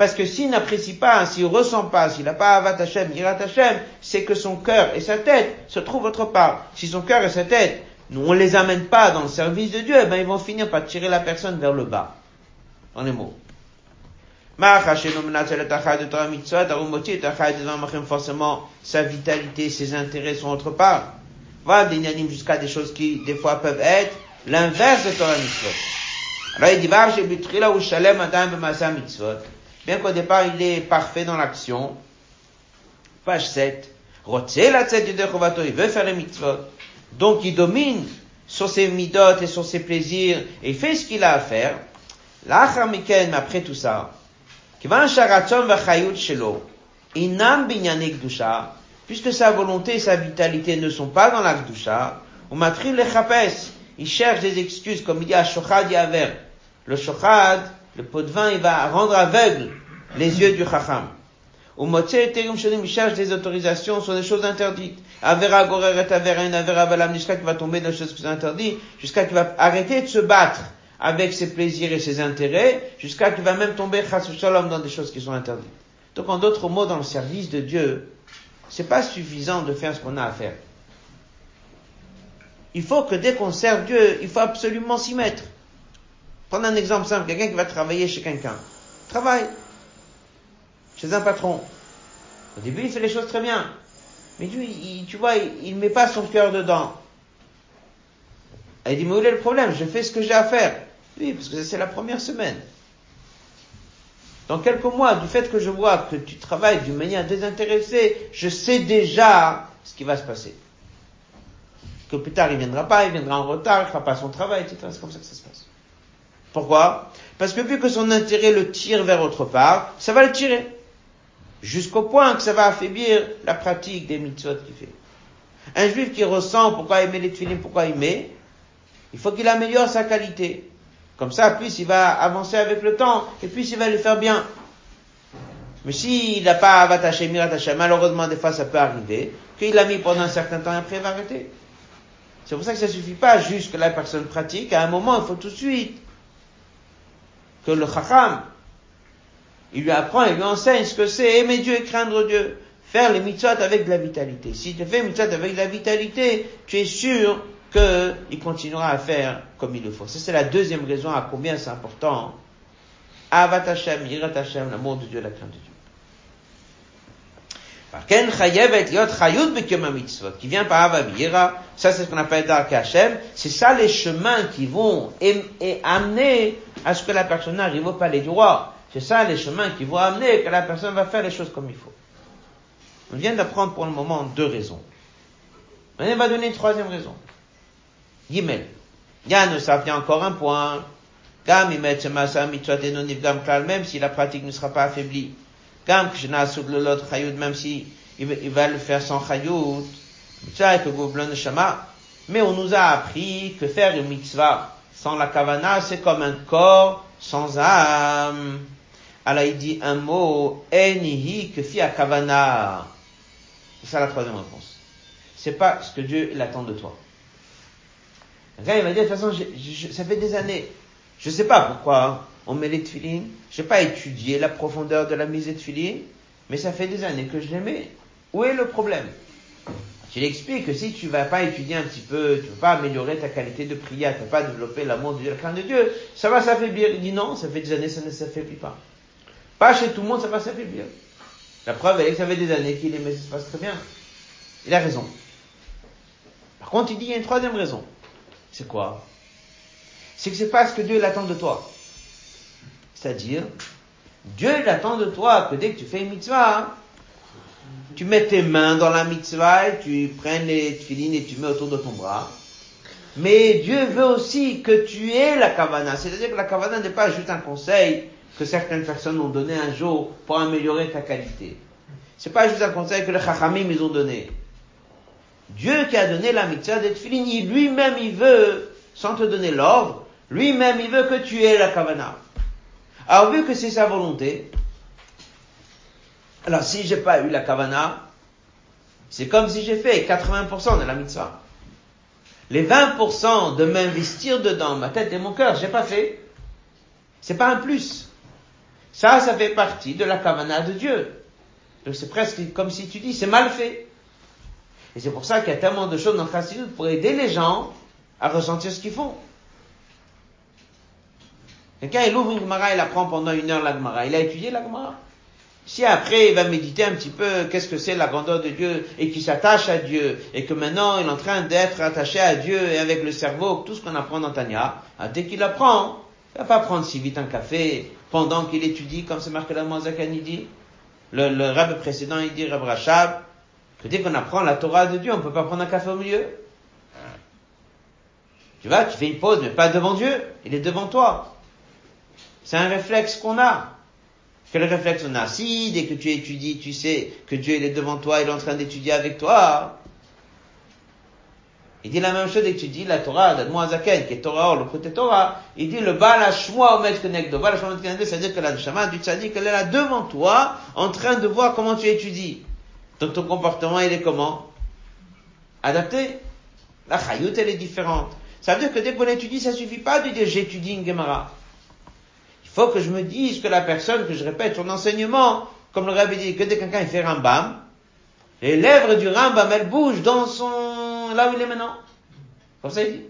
Parce que s'il n'apprécie pas, s'il ressent pas, s'il n'a pas Avat Hashem, Irat Hashem, c'est que son cœur et sa tête se trouvent autre part. Si son cœur et sa tête, nous, on les amène pas dans le service de Dieu, eh ben, ils vont finir par tirer la personne vers le bas. Dans les mots. Forcément, sa vitalité, ses intérêts sont autre part. Voilà des jusqu'à des choses qui, des fois, peuvent être l'inverse de Torah Mitzvot. Alors, il dit, bien qu'au départ il est parfait dans l'action. Page 7. Il veut faire les mitzvot. Donc il domine sur ses midot et sur ses plaisirs et il fait ce qu'il a à faire. L'achar mais après tout ça, puisque sa volonté et sa vitalité ne sont pas dans la gdusha, on matril le il cherche des excuses, comme il dit à Shochad Yaver. Le Shochad, le pot de vin, il va rendre aveugle les yeux du Chacham. Ou il cherche des autorisations sur des choses interdites. Avera gorer et avera balam jusqu'à qu'il va tomber dans des choses qui sont interdites, jusqu'à qu'il va arrêter de se battre avec ses plaisirs et ses intérêts, jusqu'à qu'il va même tomber shalom dans des choses qui sont interdites. Donc en d'autres mots, dans le service de Dieu, c'est pas suffisant de faire ce qu'on a à faire. Il faut que dès qu'on sert Dieu, il faut absolument s'y mettre. Prenez un exemple simple, quelqu'un qui va travailler chez quelqu'un. Travaille chez un patron. Au début, il fait les choses très bien. Mais lui, tu vois, il ne met pas son cœur dedans. il dit, mais où est le problème? Je fais ce que j'ai à faire. Oui, parce que c'est la première semaine. Dans quelques mois, du fait que je vois que tu travailles d'une manière désintéressée, je sais déjà ce qui va se passer. Que plus tard, il viendra pas, il viendra en retard, il fera pas son travail, etc. C'est comme ça que ça se passe. Pourquoi? Parce que vu que son intérêt le tire vers autre part, ça va le tirer jusqu'au point que ça va affaiblir la pratique des mitzvot qu'il fait. Un juif qui ressent pourquoi met les tefillin, pourquoi met, il faut qu'il améliore sa qualité. Comme ça, plus il va avancer avec le temps, et plus il va le faire bien. Mais s'il n'a pas avattaché, mirataché, malheureusement, des fois, ça peut arriver, qu'il l'a mis pendant un certain temps et après il va arrêter. C'est pour ça que ça suffit pas juste que la personne pratique. À un moment, il faut tout de suite que le chacham, il lui apprend, il lui enseigne ce que c'est aimer Dieu et craindre Dieu. Faire les mitzvot avec de la vitalité. Si tu fais mitzvot avec de la vitalité, tu es sûr qu'il continuera à faire comme il le faut. C'est la deuxième raison à combien c'est important. Avat Hashem, Yirat Hashem, l'amour de Dieu, la crainte de Dieu. Qui vient par Avamira, ça c'est ce qu'on appelle Dark Hashem, c'est ça les chemins qui vont amener à ce que la personne n'arrive au palais du roi. C'est ça les chemins qui vont amener que la personne va faire les choses comme il faut. On vient d'apprendre pour le moment deux raisons. On va donner une troisième raison. Gimel. Yann, ça vient encore un point. Gam, même si la pratique ne sera pas affaiblie. Gam, même si il va le faire sans chayut. Mais on nous a appris que faire une mitzvah sans la kavana, c'est comme un corps sans âme. Alors il dit un mot, enihi que fi kavana. C'est ça la troisième réponse. C'est pas ce que Dieu attend de toi. Là, il va dire, de toute façon, ça fait des années. Je sais pas pourquoi on met les tefilines. Je n'ai pas étudié la profondeur de la mise des tefilines, mais ça fait des années que je les mets. Où est le problème? Je l'explique que si tu vas pas étudier un petit peu, tu vas pas améliorer ta qualité de prière, tu vas pas développer l'amour de Dieu, la de Dieu, ça va s'affaiblir. Il dit non, ça fait des années, ça ne s'affaiblit pas. Pas chez tout le monde, ça va s'affaiblir. La preuve, est que ça fait des années qu'il aimait, ça se passe très bien. Il a raison. Par contre, il dit, il y a une troisième raison. C'est quoi? C'est que c'est pas ce que Dieu attend de toi. C'est-à-dire, Dieu attend de toi que dès que tu fais une mitzvah, tu mets tes mains dans la mitzvah et tu prends les filines et tu mets autour de ton bras. Mais Dieu veut aussi que tu aies la kavana. C'est-à-dire que la kavana n'est pas juste un conseil que certaines personnes ont donné un jour pour améliorer ta qualité. C'est pas juste un conseil que les chachamim ils ont donné. Dieu qui a donné la mitzvah d'être filini, lui-même il veut, sans te donner l'ordre, lui-même il veut que tu aies la kavana. Alors vu que c'est sa volonté, alors, si j'ai pas eu la kavana, c'est comme si j'ai fait 80% de la mitzvah. Les 20% de m'investir dedans, ma tête et mon cœur, j'ai pas fait. C'est pas un plus. Ça, ça fait partie de la kavana de Dieu. Donc c'est presque comme si tu dis, c'est mal fait. Et c'est pour ça qu'il y a tellement de choses dans le pour aider les gens à ressentir ce qu'ils font. Quelqu'un, il ouvre une Gemara, il apprend pendant une heure la Gemara. Il a étudié la Gemara. Si après il va méditer un petit peu qu'est-ce que c'est la grandeur de Dieu et qu'il s'attache à Dieu et que maintenant il est en train d'être attaché à Dieu et avec le cerveau, tout ce qu'on apprend dans Tanya, ah, dès qu'il apprend, il va pas prendre si vite un café pendant qu'il étudie, comme c'est marqué dans Mozakan, il dit. Le, le précédent, il dit, Rab Rachab, que dès qu'on apprend la Torah de Dieu, on peut pas prendre un café au milieu. Tu vois, tu fais une pause, mais pas devant Dieu, il est devant toi. C'est un réflexe qu'on a. Quel réflexe on a Si, dès que tu étudies, tu sais que Dieu il est devant toi, il est en train d'étudier avec toi. Il dit la même chose dès que tu dis la Torah, Zaken, qui est Torah, le côté Torah. Il dit le Baal Hashmoa Omet Kenegdo. Baal Hashmoa Omet c'est-à-dire que la Shama du Tzadik, elle est là devant toi, en train de voir comment tu étudies. Donc ton comportement, il est comment? Adapté. La Chayout, elle est différente. Ça veut dire que dès qu'on étudie, ça suffit pas de dire j'étudie une Gemara. Que je me dise que la personne, que je répète son enseignement, comme le rabbi dit, que dès quelqu'un fait Rambam, les lèvres du Rambam, elles bougent dans son, là où il est maintenant. Comme ça il dit.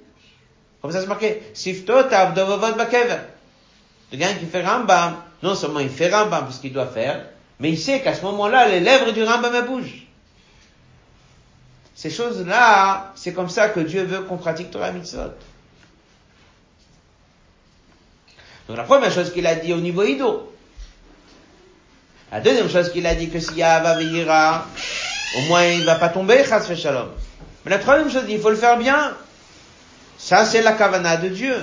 Comme ça c'est marqué. Siftot avdovavot bakever. Le gars qui fait Rambam, non seulement il fait Rambam parce qu'il doit faire, mais il sait qu'à ce moment-là, les lèvres du Rambam, elles bougent. Ces choses-là, c'est comme ça que Dieu veut qu'on pratique Torah Mitzvot. Donc la première chose qu'il a dit au niveau Ido. La deuxième chose qu'il a dit que s'il y a Ava au moins il va pas tomber, Chas Shalom. Mais la troisième chose, il faut le faire bien. Ça, c'est la kavana de Dieu.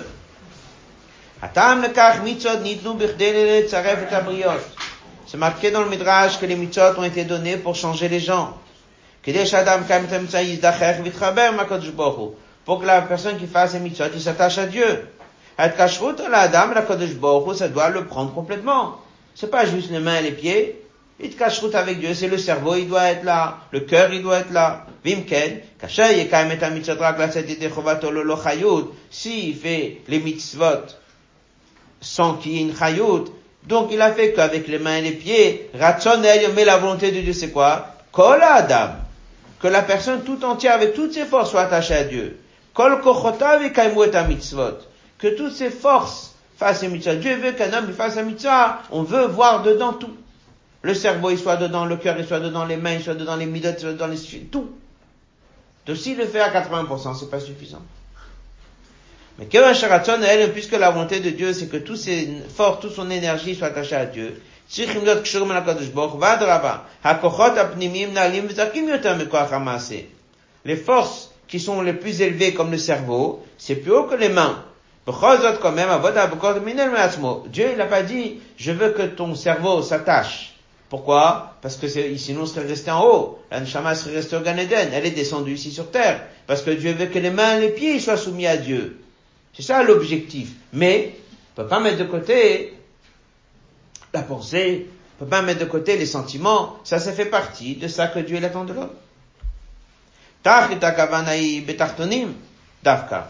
C'est marqué dans le Midrash que les mitzvot ont été donnés pour changer les gens. Pour que la personne qui fasse les mitzvot, il s'attache à Dieu. La dame, la Kodesh Baruch ça doit le prendre complètement. C'est pas juste les mains et les pieds. Il kashrut avec Dieu, c'est le cerveau, il doit être là. Le cœur, il doit être là. Vimken, kashay yekayim et mitzvot rak la tzedite chovato lo chayut. S'il fait les mitzvot sans qu'il y ait une chayut, donc il a fait qu'avec les mains et les pieds, ratson mais la volonté de Dieu c'est quoi? Kol adam. Que la personne tout entière avec toutes ses forces soit attachée à Dieu. Kol kochotav et mitzvot que toutes ces forces fassent un mitzvah. Dieu veut qu'un homme fasse un mitzvah. On veut voir dedans tout. Le cerveau, il soit dedans, le cœur, il soit dedans, les mains, il soit dedans, les midot, il soit dedans, les tout. Donc s'il le fait à 80%, c'est pas suffisant. Mais que elle, puisque la volonté de Dieu, c'est que tous ses forces, toute son énergie soit attachée à Dieu. Les forces qui sont les plus élevés comme le cerveau, c'est plus haut que les mains. Quand même, Dieu, il n'a pas dit, je veux que ton cerveau s'attache. Pourquoi? Parce que sinon, on serait resté en haut. La Neshama serait restée au Gan Elle est descendue ici sur terre. Parce que Dieu veut que les mains et les pieds soient soumis à Dieu. C'est ça l'objectif. Mais, on peut pas mettre de côté la pensée, on peut pas mettre de côté les sentiments. Ça, ça fait partie de ça que Dieu attend de l'homme. Dafka.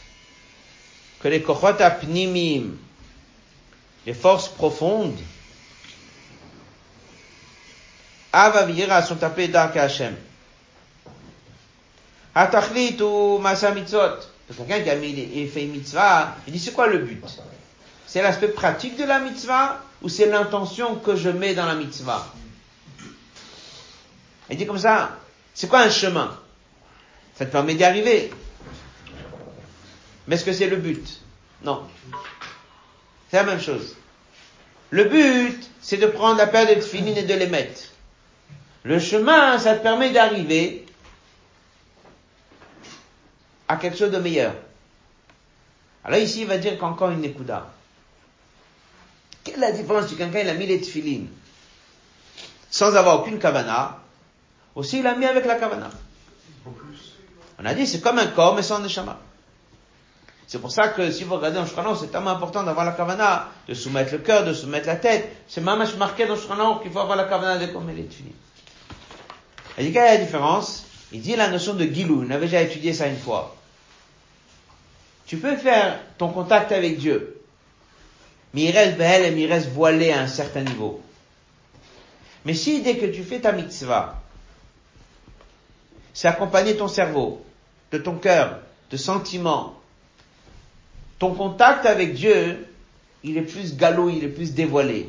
que les kochot apnimim, les forces profondes, Avavira sont appelés Dark Hashem. Hatachlit ou Masa Mitzvot. Quelqu'un qui a mis, fait mitzvah, il dit c'est quoi le but? C'est l'aspect pratique de la mitzvah ou c'est l'intention que je mets dans la mitzvah? Il dit comme ça, c'est quoi un chemin? Ça te permet d'y arriver. Mais est-ce que c'est le but? Non. C'est la même chose. Le but, c'est de prendre la paire de tefilines et de les mettre. Le chemin, ça te permet d'arriver à quelque chose de meilleur. Alors ici, il va dire qu'encore une écouda. Quelle est la différence si quelqu'un il a mis les tefilines sans avoir aucune kavana, aussi il a mis avec la kavana? On a dit c'est comme un corps mais sans neshama. C'est pour ça que si vous regardez dans Shulchan c'est tellement important d'avoir la kavana, de soumettre le cœur, de soumettre la tête. C'est même marqué dans Shulchan qu'il faut avoir la kavana de comme elle finie. Il dit quelle est la différence Il dit la notion de gilou. On avait déjà étudié ça une fois. Tu peux faire ton contact avec Dieu, mais il reste belle et il reste voilé à un certain niveau. Mais si dès que tu fais ta mitzvah, c'est accompagner ton cerveau, de ton cœur, de sentiments, ton contact avec Dieu, il est plus galop, il est plus dévoilé.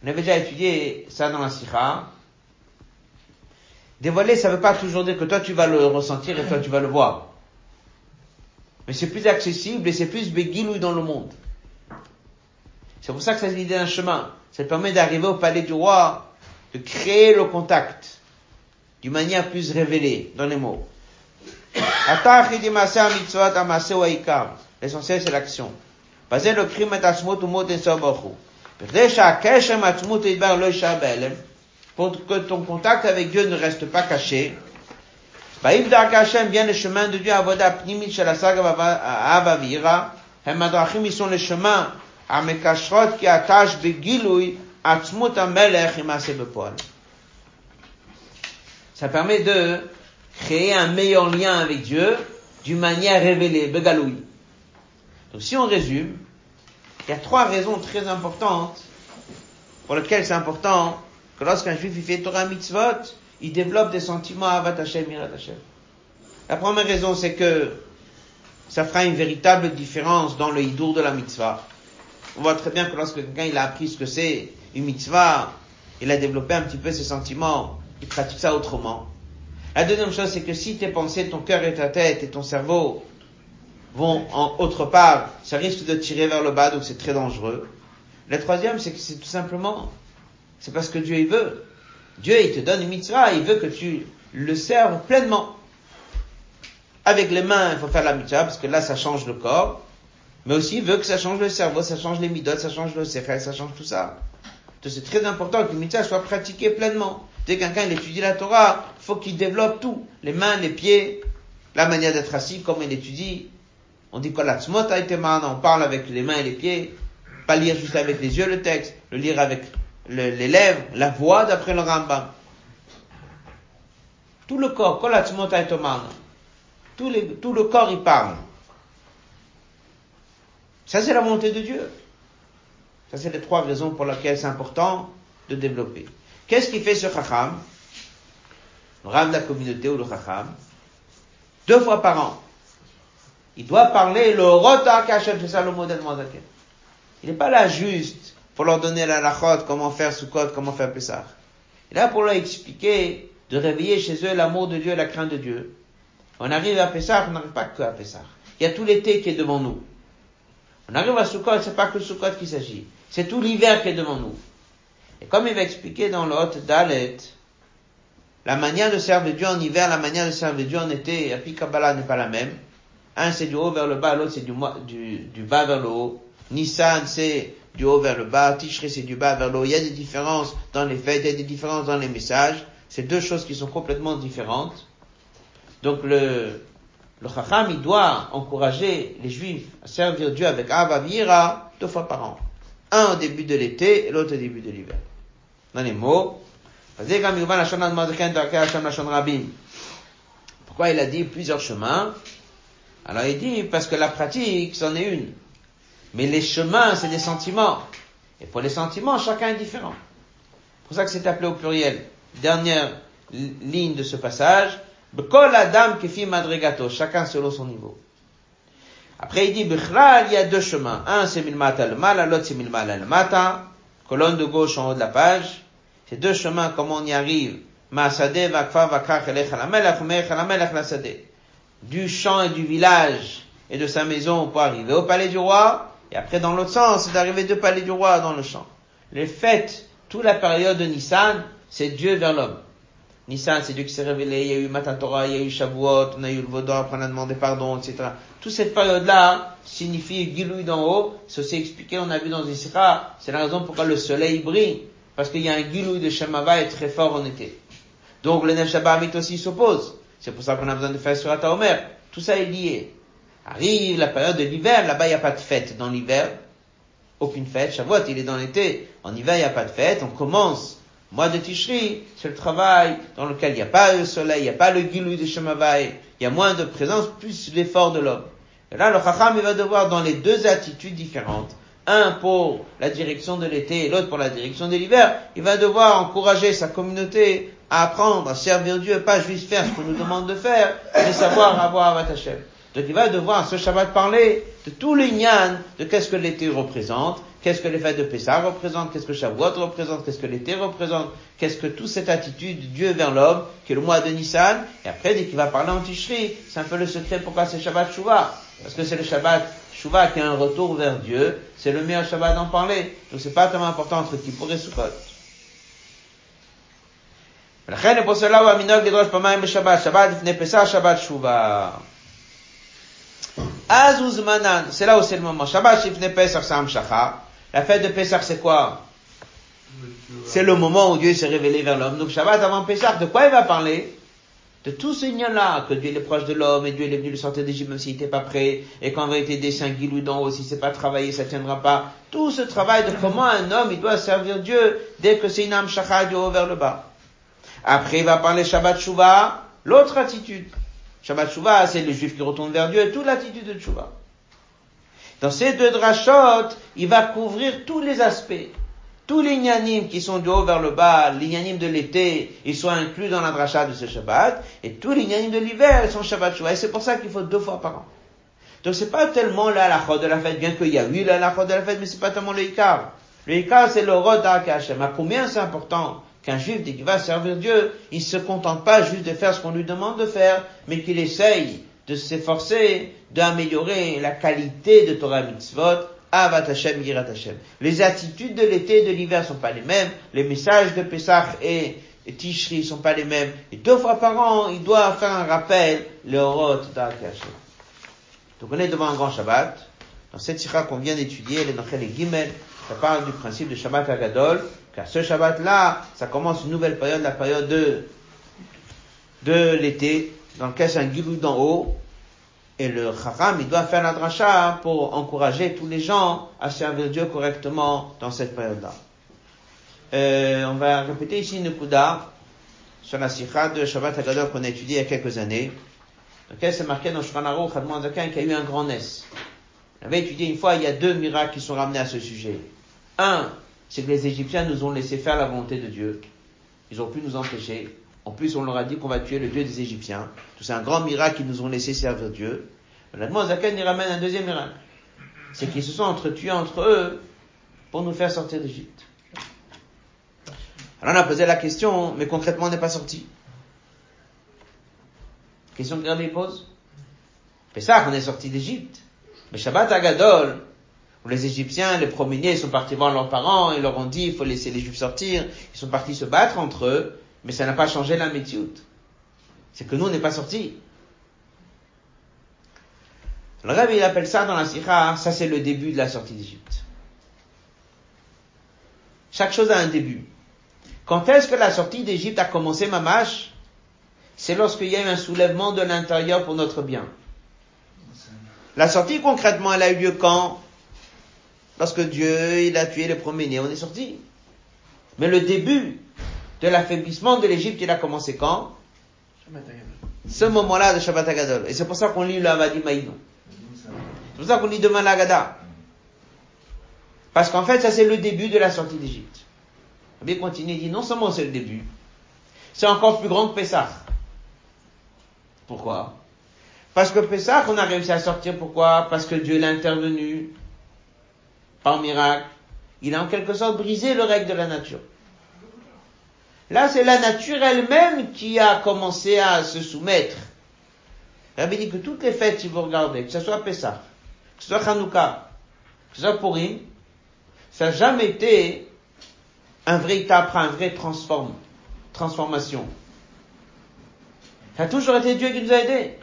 On avait déjà étudié ça dans la Sikha. Dévoilé, ça ne veut pas toujours dire que toi tu vas le ressentir et toi tu vas le voir. Mais c'est plus accessible et c'est plus béguilouille dans le monde. C'est pour ça que ça l'idée d'un chemin. Ça permet d'arriver au palais du roi, de créer le contact d'une manière plus révélée dans les mots. L'essentiel, c'est l'action. Pour que ton contact avec Dieu ne reste pas caché. Vient le chemin de Dieu. Hemadrachim, ils sont le chemin, Amekashrot qui attache. Ça permet de créer un meilleur lien avec Dieu d'une manière révélée. Donc si on résume, il y a trois raisons très importantes pour lesquelles c'est important que lorsqu'un juif fait Torah mitzvot, il développe des sentiments Avat Hashem, Mirat Hashem. La première raison, c'est que ça fera une véritable différence dans le hidour de la mitzvah. On voit très bien que lorsque quelqu'un il a appris ce que c'est une mitzvah, il a développé un petit peu ses sentiments, il pratique ça autrement. La deuxième chose, c'est que si tes pensées, ton cœur et ta tête et ton cerveau vont en autre part, ça risque de tirer vers le bas, donc c'est très dangereux. La troisième, c'est que c'est tout simplement, c'est parce que Dieu il veut. Dieu il te donne une mitzvah, il veut que tu le serves pleinement. Avec les mains, il faut faire la mitzvah, parce que là ça change le corps, mais aussi il veut que ça change le cerveau, ça change les midotes, ça change le sechel, ça change tout ça. Donc c'est très important que le mitzvah soit pratiqué pleinement. Dès que quelqu'un étudie la Torah, il faut qu'il développe tout. Les mains, les pieds, la manière d'être assis, comme il étudie, on dit on parle avec les mains et les pieds, pas lire juste avec les yeux le texte, le lire avec les lèvres, la voix d'après le Rambam. Tout le corps, tout, les, tout le corps il parle. Ça c'est la volonté de Dieu. Ça c'est les trois raisons pour lesquelles c'est important de développer. Qu'est-ce qui fait ce chacham? Le ram de la communauté ou le chacham deux fois par an. Il doit parler le kachem, c'est ça le modèle Mozaken. Il n'est pas là juste pour leur donner la lachot, comment faire Sukkot, comment faire Pessah. Il est là pour leur expliquer, de réveiller chez eux l'amour de Dieu la crainte de Dieu. On arrive à Pessah, on n'arrive pas que à Pessah. Il y a tout l'été qui est devant nous. On arrive à Sukkot, c'est pas que Sukkot qu'il s'agit. C'est tout l'hiver qui est devant nous. Et comme il va expliquer dans Hot Dalet, la manière de servir Dieu en hiver, la manière de servir Dieu en été, puis Kabbalah n'est pas la même. Un c'est du haut vers le bas, l'autre c'est du, bas vers le haut. Nissan c'est du haut vers le bas, Tishri c'est du bas vers le haut. Il y a des différences dans les fêtes, il y a des différences dans les messages. C'est deux choses qui sont complètement différentes. Donc le, le Chacham, il doit encourager les Juifs à servir Dieu avec Avavira deux fois par an. Un au début de l'été et l'autre au début de l'hiver. Dans les mots, pourquoi il a dit plusieurs chemins? Alors il dit parce que la pratique, c'en est une. Mais les chemins, c'est des sentiments. Et pour les sentiments, chacun est différent. C'est pour ça que c'est appelé au pluriel. Dernière ligne de ce passage. B'kol adam kefi madrigato. Chacun selon son niveau. Après, il dit, il y a deux chemins. Un, c'est milmata le mal, l'autre, c'est milmata le mata. Colonne de gauche en haut de la page. Ces deux chemins, comment on y arrive? Du champ et du village et de sa maison pour arriver au palais du roi. Et après, dans l'autre sens, c'est d'arriver du palais du roi dans le champ. Les fêtes, toute la période de Nissan, c'est Dieu vers l'homme. Nissan, c'est Dieu qui s'est révélé, il y a eu Matan Torah, il y a eu Shavuot, on a eu le Vaudor, après on a demandé pardon, etc. Toute cette période-là signifie Gilouï d'en haut, c'est aussi expliqué, on a vu dans Isra, c'est la raison pourquoi le soleil brille, parce qu'il y a un Gilouï de Shemava très fort en été. Donc le Nef Shabbat aussi s'oppose. C'est pour ça qu'on a besoin de faire Surat Omer. Tout ça est lié. Arrive la période de l'hiver, là-bas il n'y a pas de fête dans l'hiver. Aucune fête. Shavuot, il est dans l'été. En hiver, il n'y a pas de fête. On commence. Mois de Tishri, c'est le travail dans lequel il n'y a pas le soleil, il n'y a pas le Gilouï de Shemavai. Il y a moins de présence, plus l'effort de l'homme. Et là, le Chacham, il va devoir dans les deux attitudes différentes un pour la direction de l'été et l'autre pour la direction de l'hiver, il va devoir encourager sa communauté à apprendre à servir Dieu, pas juste faire ce qu'on nous demande de faire, mais savoir avoir Avat Hashem. Donc il va devoir ce Shabbat parler de tous les nyan, de qu'est-ce que l'été représente, qu'est-ce que les fêtes de Pessah représentent, qu'est-ce que Shavuot représente, qu'est-ce que l'été représente, qu'est-ce que toute cette attitude de Dieu vers l'homme, qui est le mois de Nissan, et après dès qu'il va parler en Tishri, c'est un peu le secret pourquoi c'est Shabbat Shuvah, parce que c'est le Shabbat Shuvah qui est un retour vers Dieu, c'est le meilleur Shabbat d'en parler. Donc c'est pas tellement important entre Kippour et Sukkot. לכן pour cela הוא המנהג לדרוש פעמיים בשבת, שבת לפני פסח, שבת תשובה. אז הוא זמנן, c'est là où c'est le moment. שבת לפני פסח c'est המשכה. La fête de Pessah c'est quoi C'est le moment où Dieu s'est révélé vers l'homme. Donc Shabbat avant Pessah, de quoi il va parler de tous ces liens-là, que Dieu est proche de l'homme, et Dieu est venu le sortir d'Égypte même s'il n'était pas prêt, et qu'en vérité des saints guilou d'en haut, si c'est pas travaillé, ça tiendra pas. Tout ce travail de comment un homme, il doit servir Dieu dès que c'est une âme shachar du haut vers le bas. Après, il va parler Shabbat Shuvah, l'autre attitude. Shabbat Shuvah, c'est le juif qui retourne vers Dieu, et toute l'attitude de Shuvah. Dans ces deux drachot, il va couvrir tous les aspects. Tous les nyanim qui sont du haut vers le bas, les nyanim de l'été, ils sont inclus dans la dracha de ce Shabbat, et tous les nyanim de l'hiver, ils sont Shabbat Shua. Et c'est pour ça qu'il faut deux fois par an. Donc c'est pas tellement la de la fête, bien qu'il y a eu la de la fête, mais c'est pas tellement le ikar. Le ikar, c'est le rod Hashem. À combien c'est important qu'un juif, dès qu'il va servir Dieu, il se contente pas juste de faire ce qu'on lui demande de faire, mais qu'il essaye de s'efforcer d'améliorer la qualité de Torah Mitzvot Avat Hashem, Girat Hashem. Les attitudes de l'été et de l'hiver sont pas les mêmes. Les messages de Pesach et, et Tishri sont pas les mêmes. Et deux fois par an, il doit faire un rappel, le Horot. Donc on est devant un grand Shabbat. Dans cette sikha qu'on vient d'étudier, elle est dans les Gimel, ça parle du principe de Shabbat Agadol, car ce Shabbat-là, ça commence une nouvelle période, la période de, de l'été, dans lequel c'est un Gilou d'en haut, et le Chacham, il doit faire la dracha pour encourager tous les gens à servir Dieu correctement dans cette période-là. Euh, on va répéter ici une kuda sur la sikha de Shabbat Hagadol qu'on a étudié il y a quelques années. Donc, elle s'est marqué dans Shulchan Aruch, Zakan, qui a eu un grand ness. On avait étudié une fois, il y a deux miracles qui sont ramenés à ce sujet. Un, c'est que les Égyptiens nous ont laissé faire la volonté de Dieu. Ils ont pu nous empêcher. En plus, on leur a dit qu'on va tuer le Dieu des Égyptiens. C'est un grand miracle qu'ils nous ont laissé servir Dieu. Maintenant, Zaken y ramène un deuxième miracle. C'est qu'ils se sont entretués entre eux pour nous faire sortir d'Égypte. Alors on a posé la question, mais concrètement on n'est pas sorti. Question que Rabbi pose. Ça qu'on est sorti d'Égypte. Mais Shabbat Agadol, les Égyptiens, les promenés, sont partis voir leurs parents, ils leur ont dit, il faut laisser les Juifs sortir, ils sont partis se battre entre eux, mais ça n'a pas changé la métioute. C'est que nous, on n'est pas sortis. Le Rabbi, il appelle ça dans la Sikha, ça c'est le début de la sortie d'Égypte. Chaque chose a un début. Quand est-ce que la sortie d'Égypte a commencé, Mamash C'est lorsqu'il y a eu un soulèvement de l'intérieur pour notre bien. La sortie concrètement, elle a eu lieu quand? Lorsque Dieu, il a tué les premiers-nés, on est sorti. Mais le début de l'affaiblissement de l'Égypte, il a commencé quand? Ce moment-là de Shabbat Agadol. Et c'est pour ça qu'on lit le Maïno. C'est pour ça qu'on lit demain l'Agada. Parce qu'en fait, ça c'est le début de la sortie d'Égypte. Rabbi continue, il dit, non seulement c'est le début, c'est encore plus grand que Pessah. Pourquoi? Parce que Pessah, on a réussi à sortir, pourquoi? Parce que Dieu l'a intervenu, par miracle. Il a en quelque sorte brisé le règle de la nature. Là, c'est la nature elle-même qui a commencé à se soumettre. Rabbi dit que toutes les fêtes, si vous regardez, que ce soit Pessah, que ce soit Hanouka, que ce soit Purim, ça n'a jamais été un vrai étape, un vrai transforme, transformation. Ça a toujours été Dieu qui nous a aidés.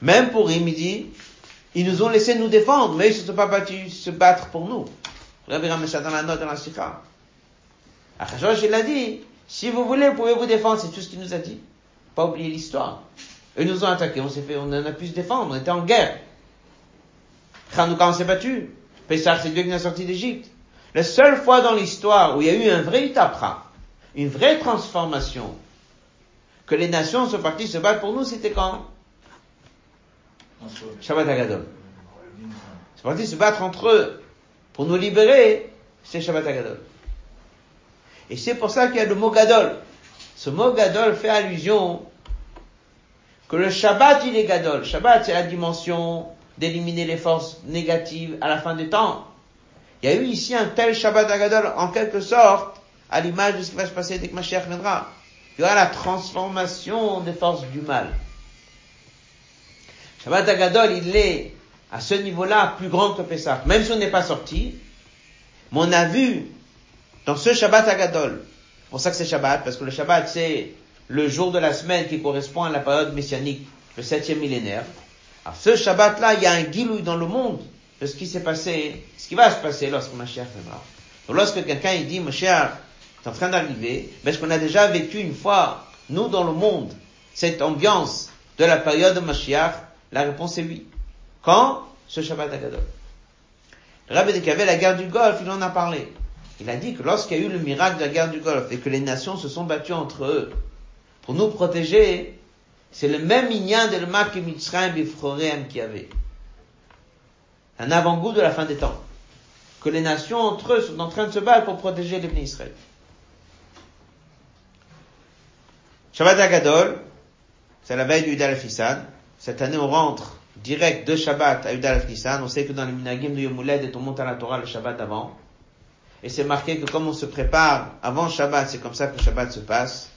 Même pour il dit, ils nous ont laissé nous défendre, mais ils ne se sont pas battus se battre pour nous. Rabbi ça dans la note dans la Sikha. Il a dit, si vous voulez, vous pouvez vous défendre, c'est tout ce qu'il nous a dit. Pas oublier l'histoire. Eux nous ont attaqués, on s'est fait, on a pu se défendre, on était en guerre. Chanouka, on s'est battu. Pessah, c'est Dieu qui nous a sorti d'Égypte. La seule fois dans l'histoire où il y a eu un vrai itapra, une vraie transformation, que les nations sont parties se battre pour nous, c'était quand? Shabbat Agadol. C'est parti se battre entre eux pour nous libérer, c'est Shabbat Agadol. Et c'est pour ça qu'il y a le mot Gadol. Ce mot Gadol fait allusion que le Shabbat il est Gadol. Shabbat c'est la dimension d'éliminer les forces négatives à la fin des temps. Il y a eu ici un tel Shabbat Agadol en quelque sorte à l'image de ce qui va se passer dès que Mashiach viendra. Il y aura la transformation des forces du mal. Shabbat Agadol, il est à ce niveau-là plus grand que Pessah. Même si on n'est pas sorti, mais on a vu dans ce Shabbat Agadol, c'est pour ça que c'est Shabbat, parce que le Shabbat c'est le jour de la semaine qui correspond à la période messianique, le septième millénaire. Alors ce Shabbat-là, il y a un guilouille dans le monde de ce qui s'est passé, ce qui va se passer lorsque Mashiach. Donc lorsque quelqu'un il dit Mashiach est en train d'arriver, est-ce qu'on a déjà vécu une fois, nous dans le monde, cette ambiance de la période de la réponse est oui. Quand? Ce Shabbat Agadol. Le Rabbi qui avait la guerre du Golfe, il en a parlé. Il a dit que lorsqu'il y a eu le miracle de la guerre du Golfe et que les nations se sont battues entre eux pour nous protéger, c'est le même Inyan de l'Mak Mitzrayim Bifroreem qui avait. Un avant-goût de la fin des temps. Que les nations entre eux sont en train de se battre pour protéger les Israël. Shabbat Agadol, c'est la veille du Yudal Fissan. Cette année, on rentre direct de Shabbat à Udal Nissan. On sait que dans les Minagim de Yomuled, on monte à la Torah le Shabbat avant. Et c'est marqué que comme on se prépare avant Shabbat, c'est comme ça que Shabbat se passe.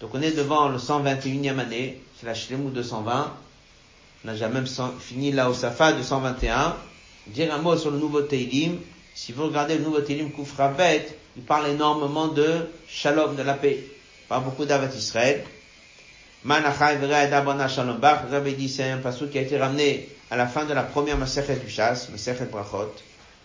Donc on est devant le 121e année, c'est la Shlemou 220. On a déjà même fini la Osafa de 121. Dire un mot sur le nouveau Teilim. Si vous regardez le nouveau Teilim Koufrabet, il parle énormément de Shalom, de la paix. Parle beaucoup d'Avat Israël. Manachai Abana Shalom Bach, Rabbi dit c'est un passage qui a été ramené à la fin de la première Masechet du Chas, Masechet Brachot.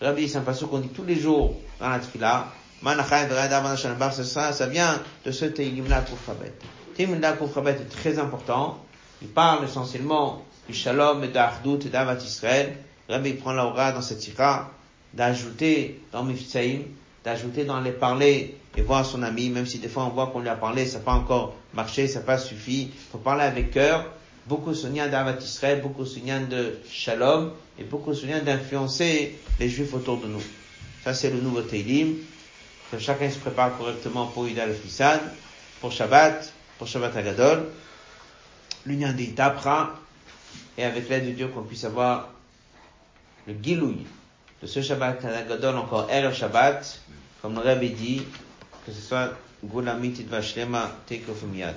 Rabbi dit c'est un passage qu'on dit tous les jours dans la Tfila. Manachai Abana Shalom Bach, c'est ça, ça vient de ce Teilim-là Koufrabet. Teilim-là Koufrabet est très important. Il parle essentiellement du Shalom et d'Ardout et d'Avat Israël. Rabbi prend l'aura dans cette tira d'ajouter dans Miftsaïm, d'ajouter dans les parler et voir son ami, même si des fois on voit qu'on lui a parlé, ça n'a pas encore marché, ça n'a pas suffi. Faut parler avec cœur. Beaucoup soignant d'Avat Israël, beaucoup soignant de Shalom, et beaucoup soignant d'influencer les Juifs autour de nous. Ça c'est le nouveau Teilim. Que chacun se prépare correctement pour Ida al pour Shabbat, pour Shabbat Agadol, l'union des tapera, et avec l'aide de Dieu qu'on puisse avoir le gilouï de ce Shabbat Agadol encore El Shabbat, comme le Rabbi dit, que ce soit Gulamit Idvashlema Tekofumiyat.